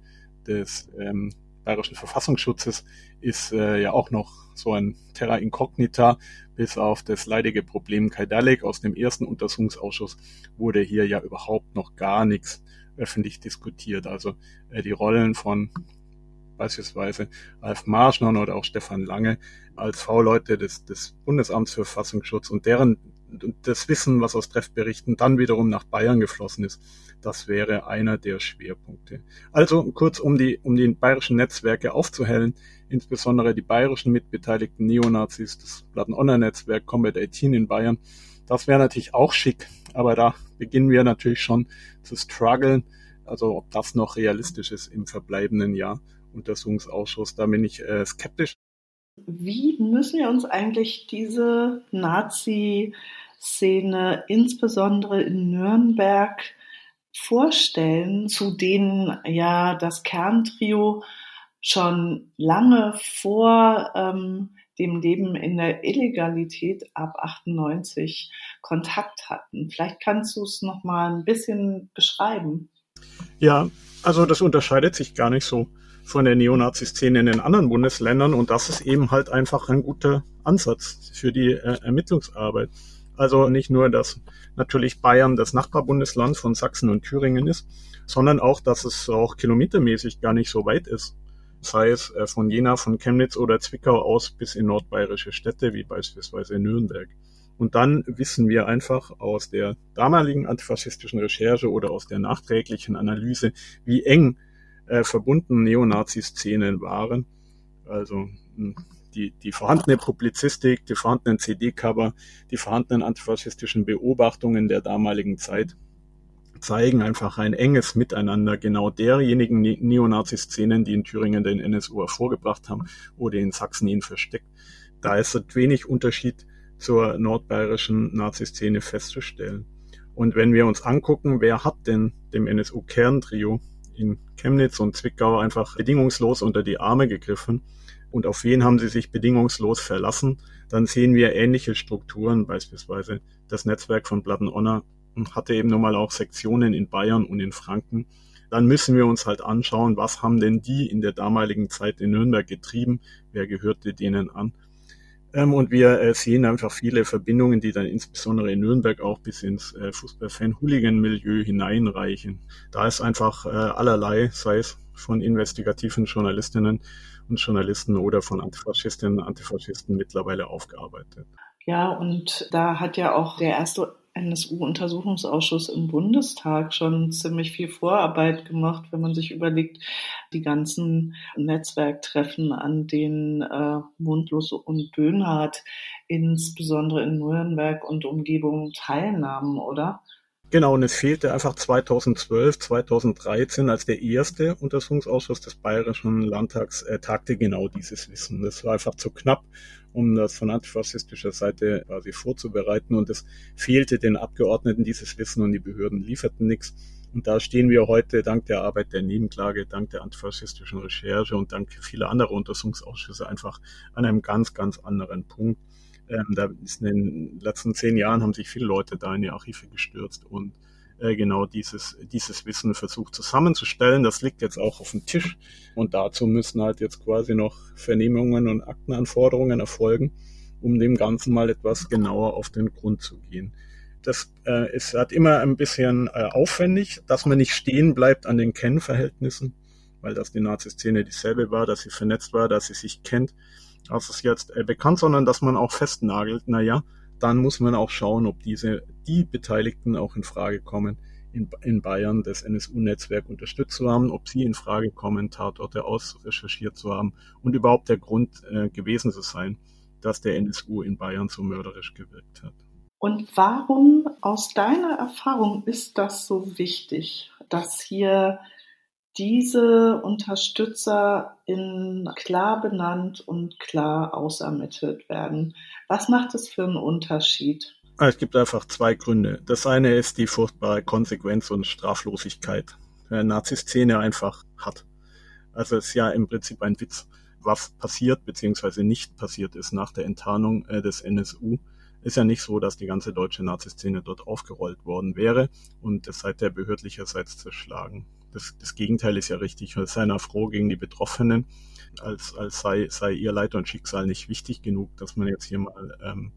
des ähm, bayerischen Verfassungsschutzes ist äh, ja auch noch so ein Terra Incognita, bis auf das leidige Problem Kaidalik aus dem ersten Untersuchungsausschuss wurde hier ja überhaupt noch gar nichts öffentlich diskutiert. Also äh, die Rollen von beispielsweise Alf Marschner oder auch Stefan Lange als V-Leute des, des Bundesamts für Verfassungsschutz und deren das Wissen, was aus Treffberichten dann wiederum nach Bayern geflossen ist, das wäre einer der Schwerpunkte. Also kurz, um die, um die bayerischen Netzwerke aufzuhellen, insbesondere die bayerischen mitbeteiligten Neonazis, das Platten-Online-Netzwerk Combat 18 in Bayern, das wäre natürlich auch schick, aber da beginnen wir natürlich schon zu strugglen, also ob das noch realistisch ist im verbleibenden Jahr Untersuchungsausschuss, da bin ich äh, skeptisch. Wie müssen wir uns eigentlich diese Nazi-Szene, insbesondere in Nürnberg, vorstellen, zu denen ja das Kerntrio schon lange vor ähm, dem Leben in der Illegalität ab 98 Kontakt hatten. Vielleicht kannst du es noch mal ein bisschen beschreiben. Ja, also das unterscheidet sich gar nicht so von der Neonazi-Szene in den anderen Bundesländern und das ist eben halt einfach ein guter Ansatz für die äh, Ermittlungsarbeit. Also nicht nur, dass natürlich Bayern das Nachbarbundesland von Sachsen und Thüringen ist, sondern auch, dass es auch kilometermäßig gar nicht so weit ist. Sei es äh, von Jena, von Chemnitz oder Zwickau aus bis in nordbayerische Städte wie beispielsweise Nürnberg. Und dann wissen wir einfach aus der damaligen antifaschistischen Recherche oder aus der nachträglichen Analyse, wie eng äh, verbunden Neonazi-Szenen waren. Also hm, die, die vorhandene Publizistik, die vorhandenen CD-Cover, die vorhandenen antifaschistischen Beobachtungen der damaligen Zeit zeigen einfach ein enges Miteinander genau derjenigen ne-, Neonazi-Szenen, die in Thüringen den NSU hervorgebracht haben oder in Sachsen ihn versteckt. Da ist wenig Unterschied zur nordbayerischen Nazi-Szene festzustellen. Und wenn wir uns angucken, wer hat denn dem NSU-Kerntrio in Chemnitz und Zwickau einfach bedingungslos unter die Arme gegriffen und auf wen haben sie sich bedingungslos verlassen, dann sehen wir ähnliche Strukturen, beispielsweise das Netzwerk von Platten-Onner hatte eben nun mal auch Sektionen in Bayern und in Franken. Dann müssen wir uns halt anschauen, was haben denn die in der damaligen Zeit in Nürnberg getrieben, wer gehörte denen an. Ähm, und wir äh, sehen einfach viele Verbindungen, die dann insbesondere in Nürnberg auch bis ins äh, Fußballfan-Hooligan-Milieu hineinreichen. Da ist einfach äh, allerlei, sei es von investigativen Journalistinnen und Journalisten oder von Antifaschistinnen und Antifaschisten mittlerweile aufgearbeitet. Ja, und da hat ja auch der erste NSU-Untersuchungsausschuss im Bundestag schon ziemlich viel Vorarbeit gemacht, wenn man sich überlegt, die ganzen Netzwerktreffen, an denen äh, Mundlos und Böhnhardt insbesondere in Nürnberg und Umgebung teilnahmen, oder? Genau, und es fehlte einfach 2012, 2013, als der erste Untersuchungsausschuss des Bayerischen Landtags äh, tagte genau dieses Wissen. Das war einfach zu knapp, um das von antifaschistischer Seite quasi vorzubereiten. Und es fehlte den Abgeordneten dieses Wissen und die Behörden lieferten nichts. Und da stehen wir heute dank der Arbeit der Nebenklage, dank der antifaschistischen Recherche und dank vieler anderer Untersuchungsausschüsse einfach an einem ganz, ganz anderen Punkt. Ähm, da ist in den letzten zehn Jahren haben sich viele Leute da in die Archive gestürzt und äh, genau dieses, dieses Wissen versucht zusammenzustellen. Das liegt jetzt auch auf dem Tisch und dazu müssen halt jetzt quasi noch Vernehmungen und Aktenanforderungen erfolgen, um dem Ganzen mal etwas genauer auf den Grund zu gehen. Das äh, ist halt immer ein bisschen äh, aufwendig, dass man nicht stehen bleibt an den Kennverhältnissen, weil das die Nazi-Szene dieselbe war, dass sie vernetzt war, dass sie sich kennt das ist jetzt äh, bekannt, sondern dass man auch festnagelt, naja, dann muss man auch schauen, ob diese, die Beteiligten auch in Frage kommen, in, in Bayern das NSU-Netzwerk unterstützt zu haben, ob sie in Frage kommen, Tatorte ausrecherchiert zu haben und überhaupt der Grund äh, gewesen zu sein, dass der NSU in Bayern so mörderisch gewirkt hat. Und warum aus deiner Erfahrung ist das so wichtig, dass hier diese Unterstützer in klar benannt und klar ausermittelt werden. Was macht es für einen Unterschied? Ah, es gibt einfach zwei Gründe. Das eine ist die furchtbare Konsequenz und Straflosigkeit, der Nazi-Szene einfach hat. Also es ist ja im Prinzip ein Witz, was passiert bzw. nicht passiert ist nach der Enttarnung äh, des NSU. Ist ja nicht so, dass die ganze deutsche Nazi-Szene dort aufgerollt worden wäre und es seither behördlicherseits zerschlagen das, das Gegenteil ist ja richtig. Sei froh gegen die Betroffenen, als, als sei, sei ihr Leid und Schicksal nicht wichtig genug, dass man jetzt hier mal ähm,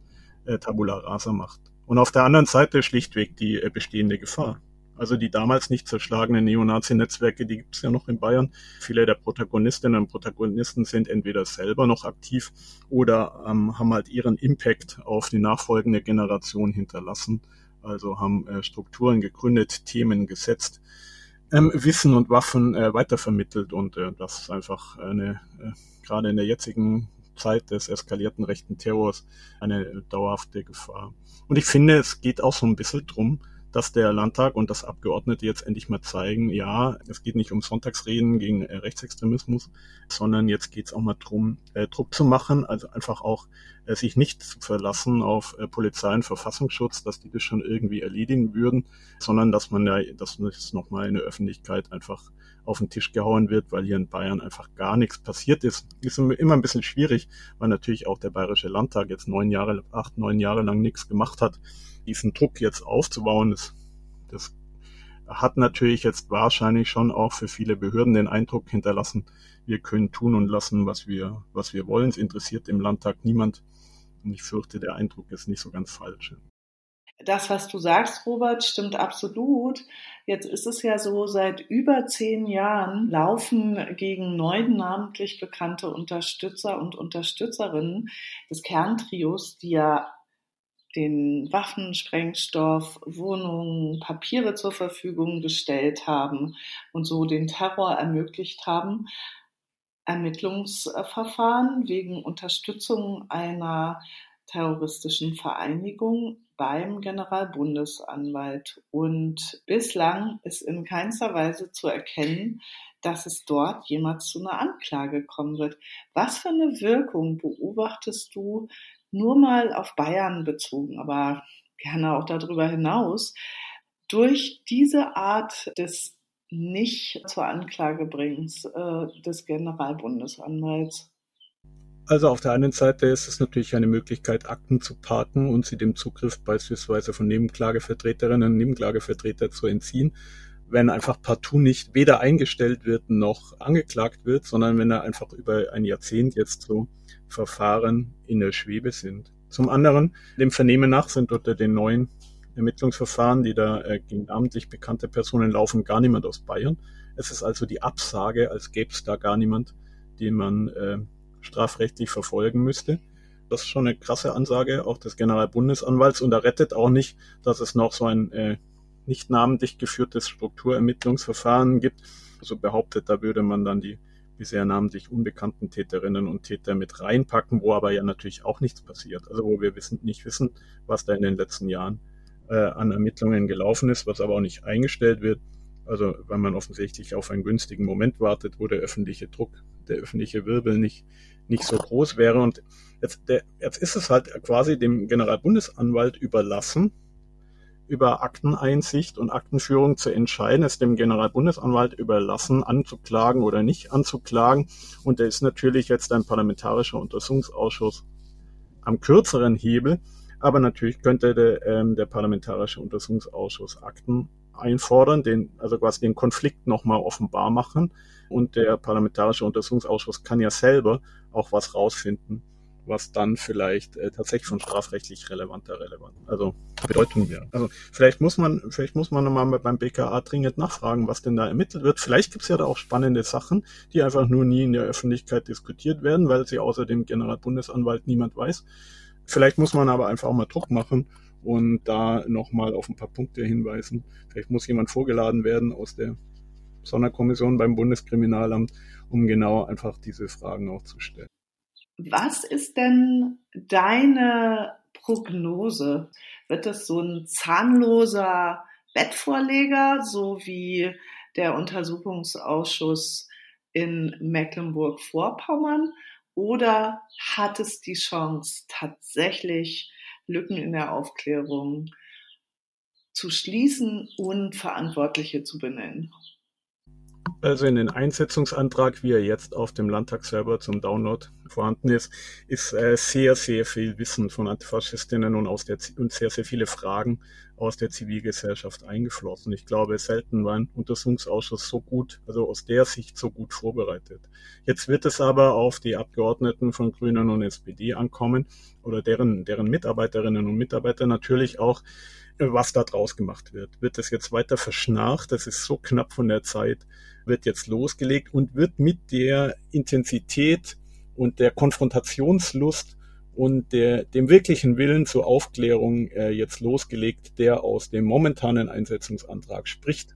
äh, Tabula rasa macht. Und auf der anderen Seite schlichtweg die äh, bestehende Gefahr. Also die damals nicht zerschlagenen Neonazi-Netzwerke, die gibt es ja noch in Bayern. Viele der Protagonistinnen und Protagonisten sind entweder selber noch aktiv oder ähm, haben halt ihren Impact auf die nachfolgende Generation hinterlassen. Also haben äh, Strukturen gegründet, Themen gesetzt, ähm, Wissen und Waffen äh, weitervermittelt und äh, das ist einfach eine, äh, gerade in der jetzigen Zeit des eskalierten rechten Terrors eine dauerhafte Gefahr. Und ich finde, es geht auch so ein bisschen drum, dass der Landtag und das Abgeordnete jetzt endlich mal zeigen, ja, es geht nicht um Sonntagsreden gegen äh, Rechtsextremismus, sondern jetzt geht es auch mal drum, äh, Druck zu machen, also einfach auch äh, sich nicht zu verlassen auf äh, Polizei und Verfassungsschutz, dass die das schon irgendwie erledigen würden, sondern dass man ja, dass das nochmal in der Öffentlichkeit einfach auf den Tisch gehauen wird, weil hier in Bayern einfach gar nichts passiert ist. Ist immer ein bisschen schwierig, weil natürlich auch der Bayerische Landtag jetzt neun Jahre, acht, neun Jahre lang nichts gemacht hat diesen Druck jetzt aufzubauen, das, das hat natürlich jetzt wahrscheinlich schon auch für viele Behörden den Eindruck hinterlassen, wir können tun und lassen, was wir, was wir wollen. Es interessiert im Landtag niemand. Und ich fürchte, der Eindruck ist nicht so ganz falsch. Das, was du sagst, Robert, stimmt absolut. Jetzt ist es ja so, seit über zehn Jahren laufen gegen neun namentlich bekannte Unterstützer und Unterstützerinnen des Kerntrios, die ja den Waffen, Sprengstoff, Wohnungen, Papiere zur Verfügung gestellt haben und so den Terror ermöglicht haben. Ermittlungsverfahren wegen Unterstützung einer terroristischen Vereinigung beim Generalbundesanwalt. Und bislang ist in keinster Weise zu erkennen, dass es dort jemals zu einer Anklage kommen wird. Was für eine Wirkung beobachtest du nur mal auf Bayern bezogen, aber gerne auch darüber hinaus, durch diese Art des nicht zur Anklage bringens äh, des Generalbundesanwalts? Also auf der einen Seite ist es natürlich eine Möglichkeit, Akten zu parken und sie dem Zugriff beispielsweise von Nebenklagevertreterinnen und Nebenklagevertreter zu entziehen, wenn einfach partout nicht weder eingestellt wird noch angeklagt wird, sondern wenn er einfach über ein Jahrzehnt jetzt so Verfahren in der Schwebe sind. Zum anderen, dem Vernehmen nach sind unter den neuen Ermittlungsverfahren, die da äh, gegen namentlich bekannte Personen laufen, gar niemand aus Bayern. Es ist also die Absage, als gäbe es da gar niemand, den man äh, strafrechtlich verfolgen müsste. Das ist schon eine krasse Ansage auch des Generalbundesanwalts und er rettet auch nicht, dass es noch so ein äh, nicht namentlich geführtes Strukturermittlungsverfahren gibt. Also behauptet, da würde man dann die bisher namentlich unbekannten Täterinnen und Täter mit reinpacken, wo aber ja natürlich auch nichts passiert. Also wo wir wissen, nicht wissen, was da in den letzten Jahren äh, an Ermittlungen gelaufen ist, was aber auch nicht eingestellt wird. Also weil man offensichtlich auf einen günstigen Moment wartet, wo der öffentliche Druck, der öffentliche Wirbel nicht, nicht so groß wäre. Und jetzt, der, jetzt ist es halt quasi dem Generalbundesanwalt überlassen, über Akteneinsicht und Aktenführung zu entscheiden, es dem Generalbundesanwalt überlassen, anzuklagen oder nicht anzuklagen. Und da ist natürlich jetzt ein parlamentarischer Untersuchungsausschuss am kürzeren Hebel. Aber natürlich könnte der, ähm, der parlamentarische Untersuchungsausschuss Akten einfordern, den, also quasi den Konflikt nochmal offenbar machen. Und der parlamentarische Untersuchungsausschuss kann ja selber auch was rausfinden, was dann vielleicht äh, tatsächlich von strafrechtlich relevanter relevant, also Bedeutung wäre. Also vielleicht muss man, vielleicht muss man nochmal beim BKA dringend nachfragen, was denn da ermittelt wird. Vielleicht gibt's ja da auch spannende Sachen, die einfach nur nie in der Öffentlichkeit diskutiert werden, weil sie außer dem Generalbundesanwalt niemand weiß. Vielleicht muss man aber einfach auch mal Druck machen und da nochmal auf ein paar Punkte hinweisen. Vielleicht muss jemand vorgeladen werden aus der Sonderkommission beim Bundeskriminalamt, um genau einfach diese Fragen auch zu stellen. Was ist denn deine Prognose? Wird das so ein zahnloser Bettvorleger, so wie der Untersuchungsausschuss in Mecklenburg-Vorpommern? Oder hat es die Chance, tatsächlich Lücken in der Aufklärung zu schließen und Verantwortliche zu benennen? Also in den Einsetzungsantrag, wie er jetzt auf dem Landtagsserver zum Download vorhanden ist, ist äh, sehr, sehr viel Wissen von Antifaschistinnen und, aus der, und sehr, sehr viele Fragen aus der Zivilgesellschaft eingeflossen. Ich glaube, selten war ein Untersuchungsausschuss so gut, also aus der Sicht so gut vorbereitet. Jetzt wird es aber auf die Abgeordneten von Grünen und SPD ankommen oder deren, deren Mitarbeiterinnen und Mitarbeiter natürlich auch, äh, was da draus gemacht wird. Wird es jetzt weiter verschnarcht? Das ist so knapp von der Zeit wird jetzt losgelegt und wird mit der Intensität und der Konfrontationslust und der, dem wirklichen Willen zur Aufklärung äh, jetzt losgelegt, der aus dem momentanen Einsetzungsantrag spricht,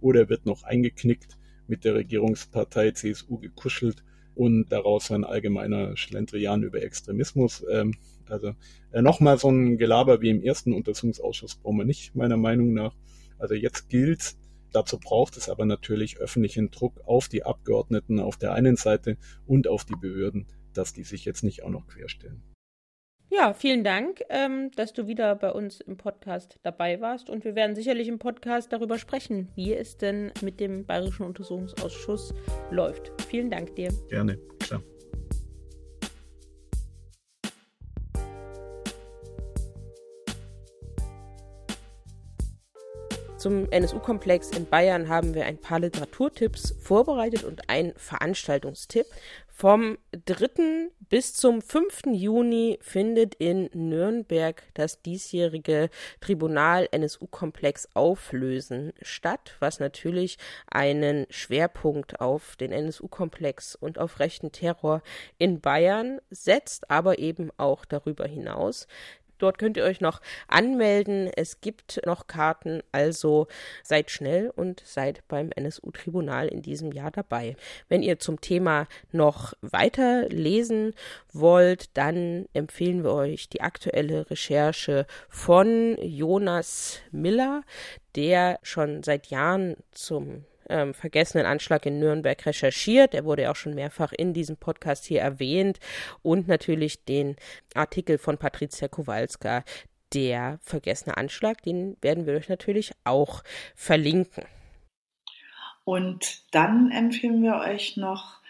oder wird noch eingeknickt mit der Regierungspartei CSU gekuschelt und daraus ein allgemeiner Schlendrian über Extremismus. Ähm, also äh, nochmal so ein Gelaber wie im ersten Untersuchungsausschuss brauchen wir nicht, meiner Meinung nach. Also jetzt gilt Dazu braucht es aber natürlich öffentlichen Druck auf die Abgeordneten auf der einen Seite und auf die Behörden, dass die sich jetzt nicht auch noch querstellen. Ja, vielen Dank, ähm, dass du wieder bei uns im Podcast dabei warst. Und wir werden sicherlich im Podcast darüber sprechen, wie es denn mit dem Bayerischen Untersuchungsausschuss läuft. Vielen Dank dir. Gerne, Zum NSU-Komplex in Bayern haben wir ein paar Literaturtipps vorbereitet und einen Veranstaltungstipp. Vom 3. bis zum 5. Juni findet in Nürnberg das diesjährige Tribunal NSU-Komplex Auflösen statt, was natürlich einen Schwerpunkt auf den NSU-Komplex und auf rechten Terror in Bayern setzt, aber eben auch darüber hinaus. Dort könnt ihr euch noch anmelden. Es gibt noch Karten, also seid schnell und seid beim NSU-Tribunal in diesem Jahr dabei. Wenn ihr zum Thema noch weiter lesen wollt, dann empfehlen wir euch die aktuelle Recherche von Jonas Miller, der schon seit Jahren zum ähm, vergessenen Anschlag in Nürnberg recherchiert. Er wurde auch schon mehrfach in diesem Podcast hier erwähnt. Und natürlich den Artikel von Patricia Kowalska, der vergessene Anschlag, den werden wir euch natürlich auch verlinken. Und dann empfehlen wir euch noch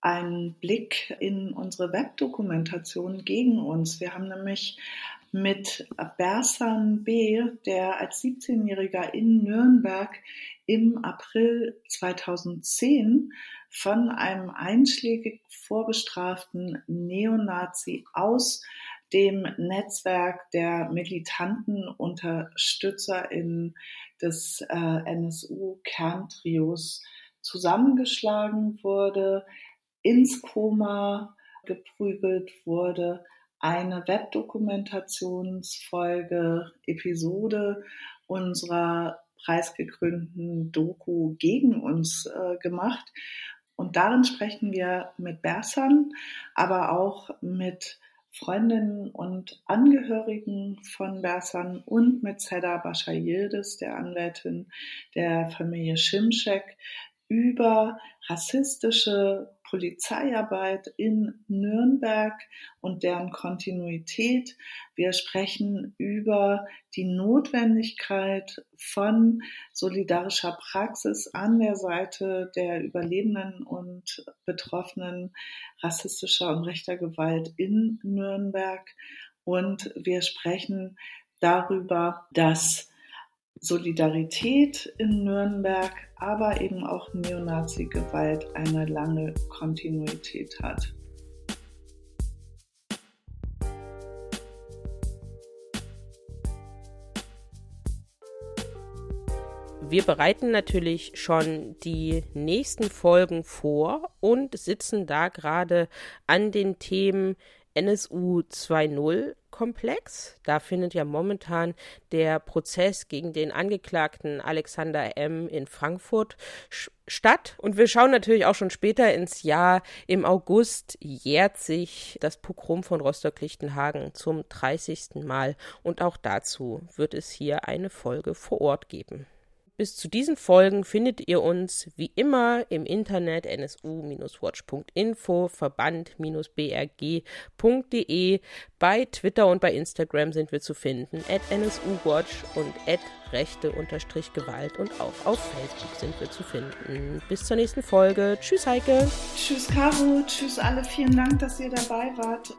einen Blick in unsere Webdokumentation gegen uns. Wir haben nämlich mit Bersan B., der als 17-Jähriger in Nürnberg im April 2010 von einem einschlägig vorbestraften Neonazi aus dem Netzwerk der militanten UnterstützerInnen des äh, NSU-Kerntrios zusammengeschlagen wurde, ins Koma geprügelt wurde, eine Webdokumentationsfolge, Episode unserer preisgekrönten Doku gegen uns äh, gemacht. Und darin sprechen wir mit Bersan, aber auch mit Freundinnen und Angehörigen von Bersan und mit Seda Bascha Yildiz, der Anwältin der Familie Schimschek, über rassistische Polizeiarbeit in Nürnberg und deren Kontinuität. Wir sprechen über die Notwendigkeit von solidarischer Praxis an der Seite der Überlebenden und Betroffenen rassistischer und rechter Gewalt in Nürnberg. Und wir sprechen darüber, dass Solidarität in Nürnberg, aber eben auch Neonazi-Gewalt eine lange Kontinuität hat. Wir bereiten natürlich schon die nächsten Folgen vor und sitzen da gerade an den Themen NSU 2.0 Komplex. Da findet ja momentan der Prozess gegen den Angeklagten Alexander M. in Frankfurt statt. Und wir schauen natürlich auch schon später ins Jahr. Im August jährt sich das Pogrom von Rostock-Lichtenhagen zum 30. Mal. Und auch dazu wird es hier eine Folge vor Ort geben. Bis zu diesen Folgen findet ihr uns wie immer im Internet nsu-watch.info, verband-brg.de. Bei Twitter und bei Instagram sind wir zu finden, at nsuwatch und at rechte-gewalt und auch auf Facebook sind wir zu finden. Bis zur nächsten Folge. Tschüss Heike. Tschüss Caro. Tschüss alle. Vielen Dank, dass ihr dabei wart.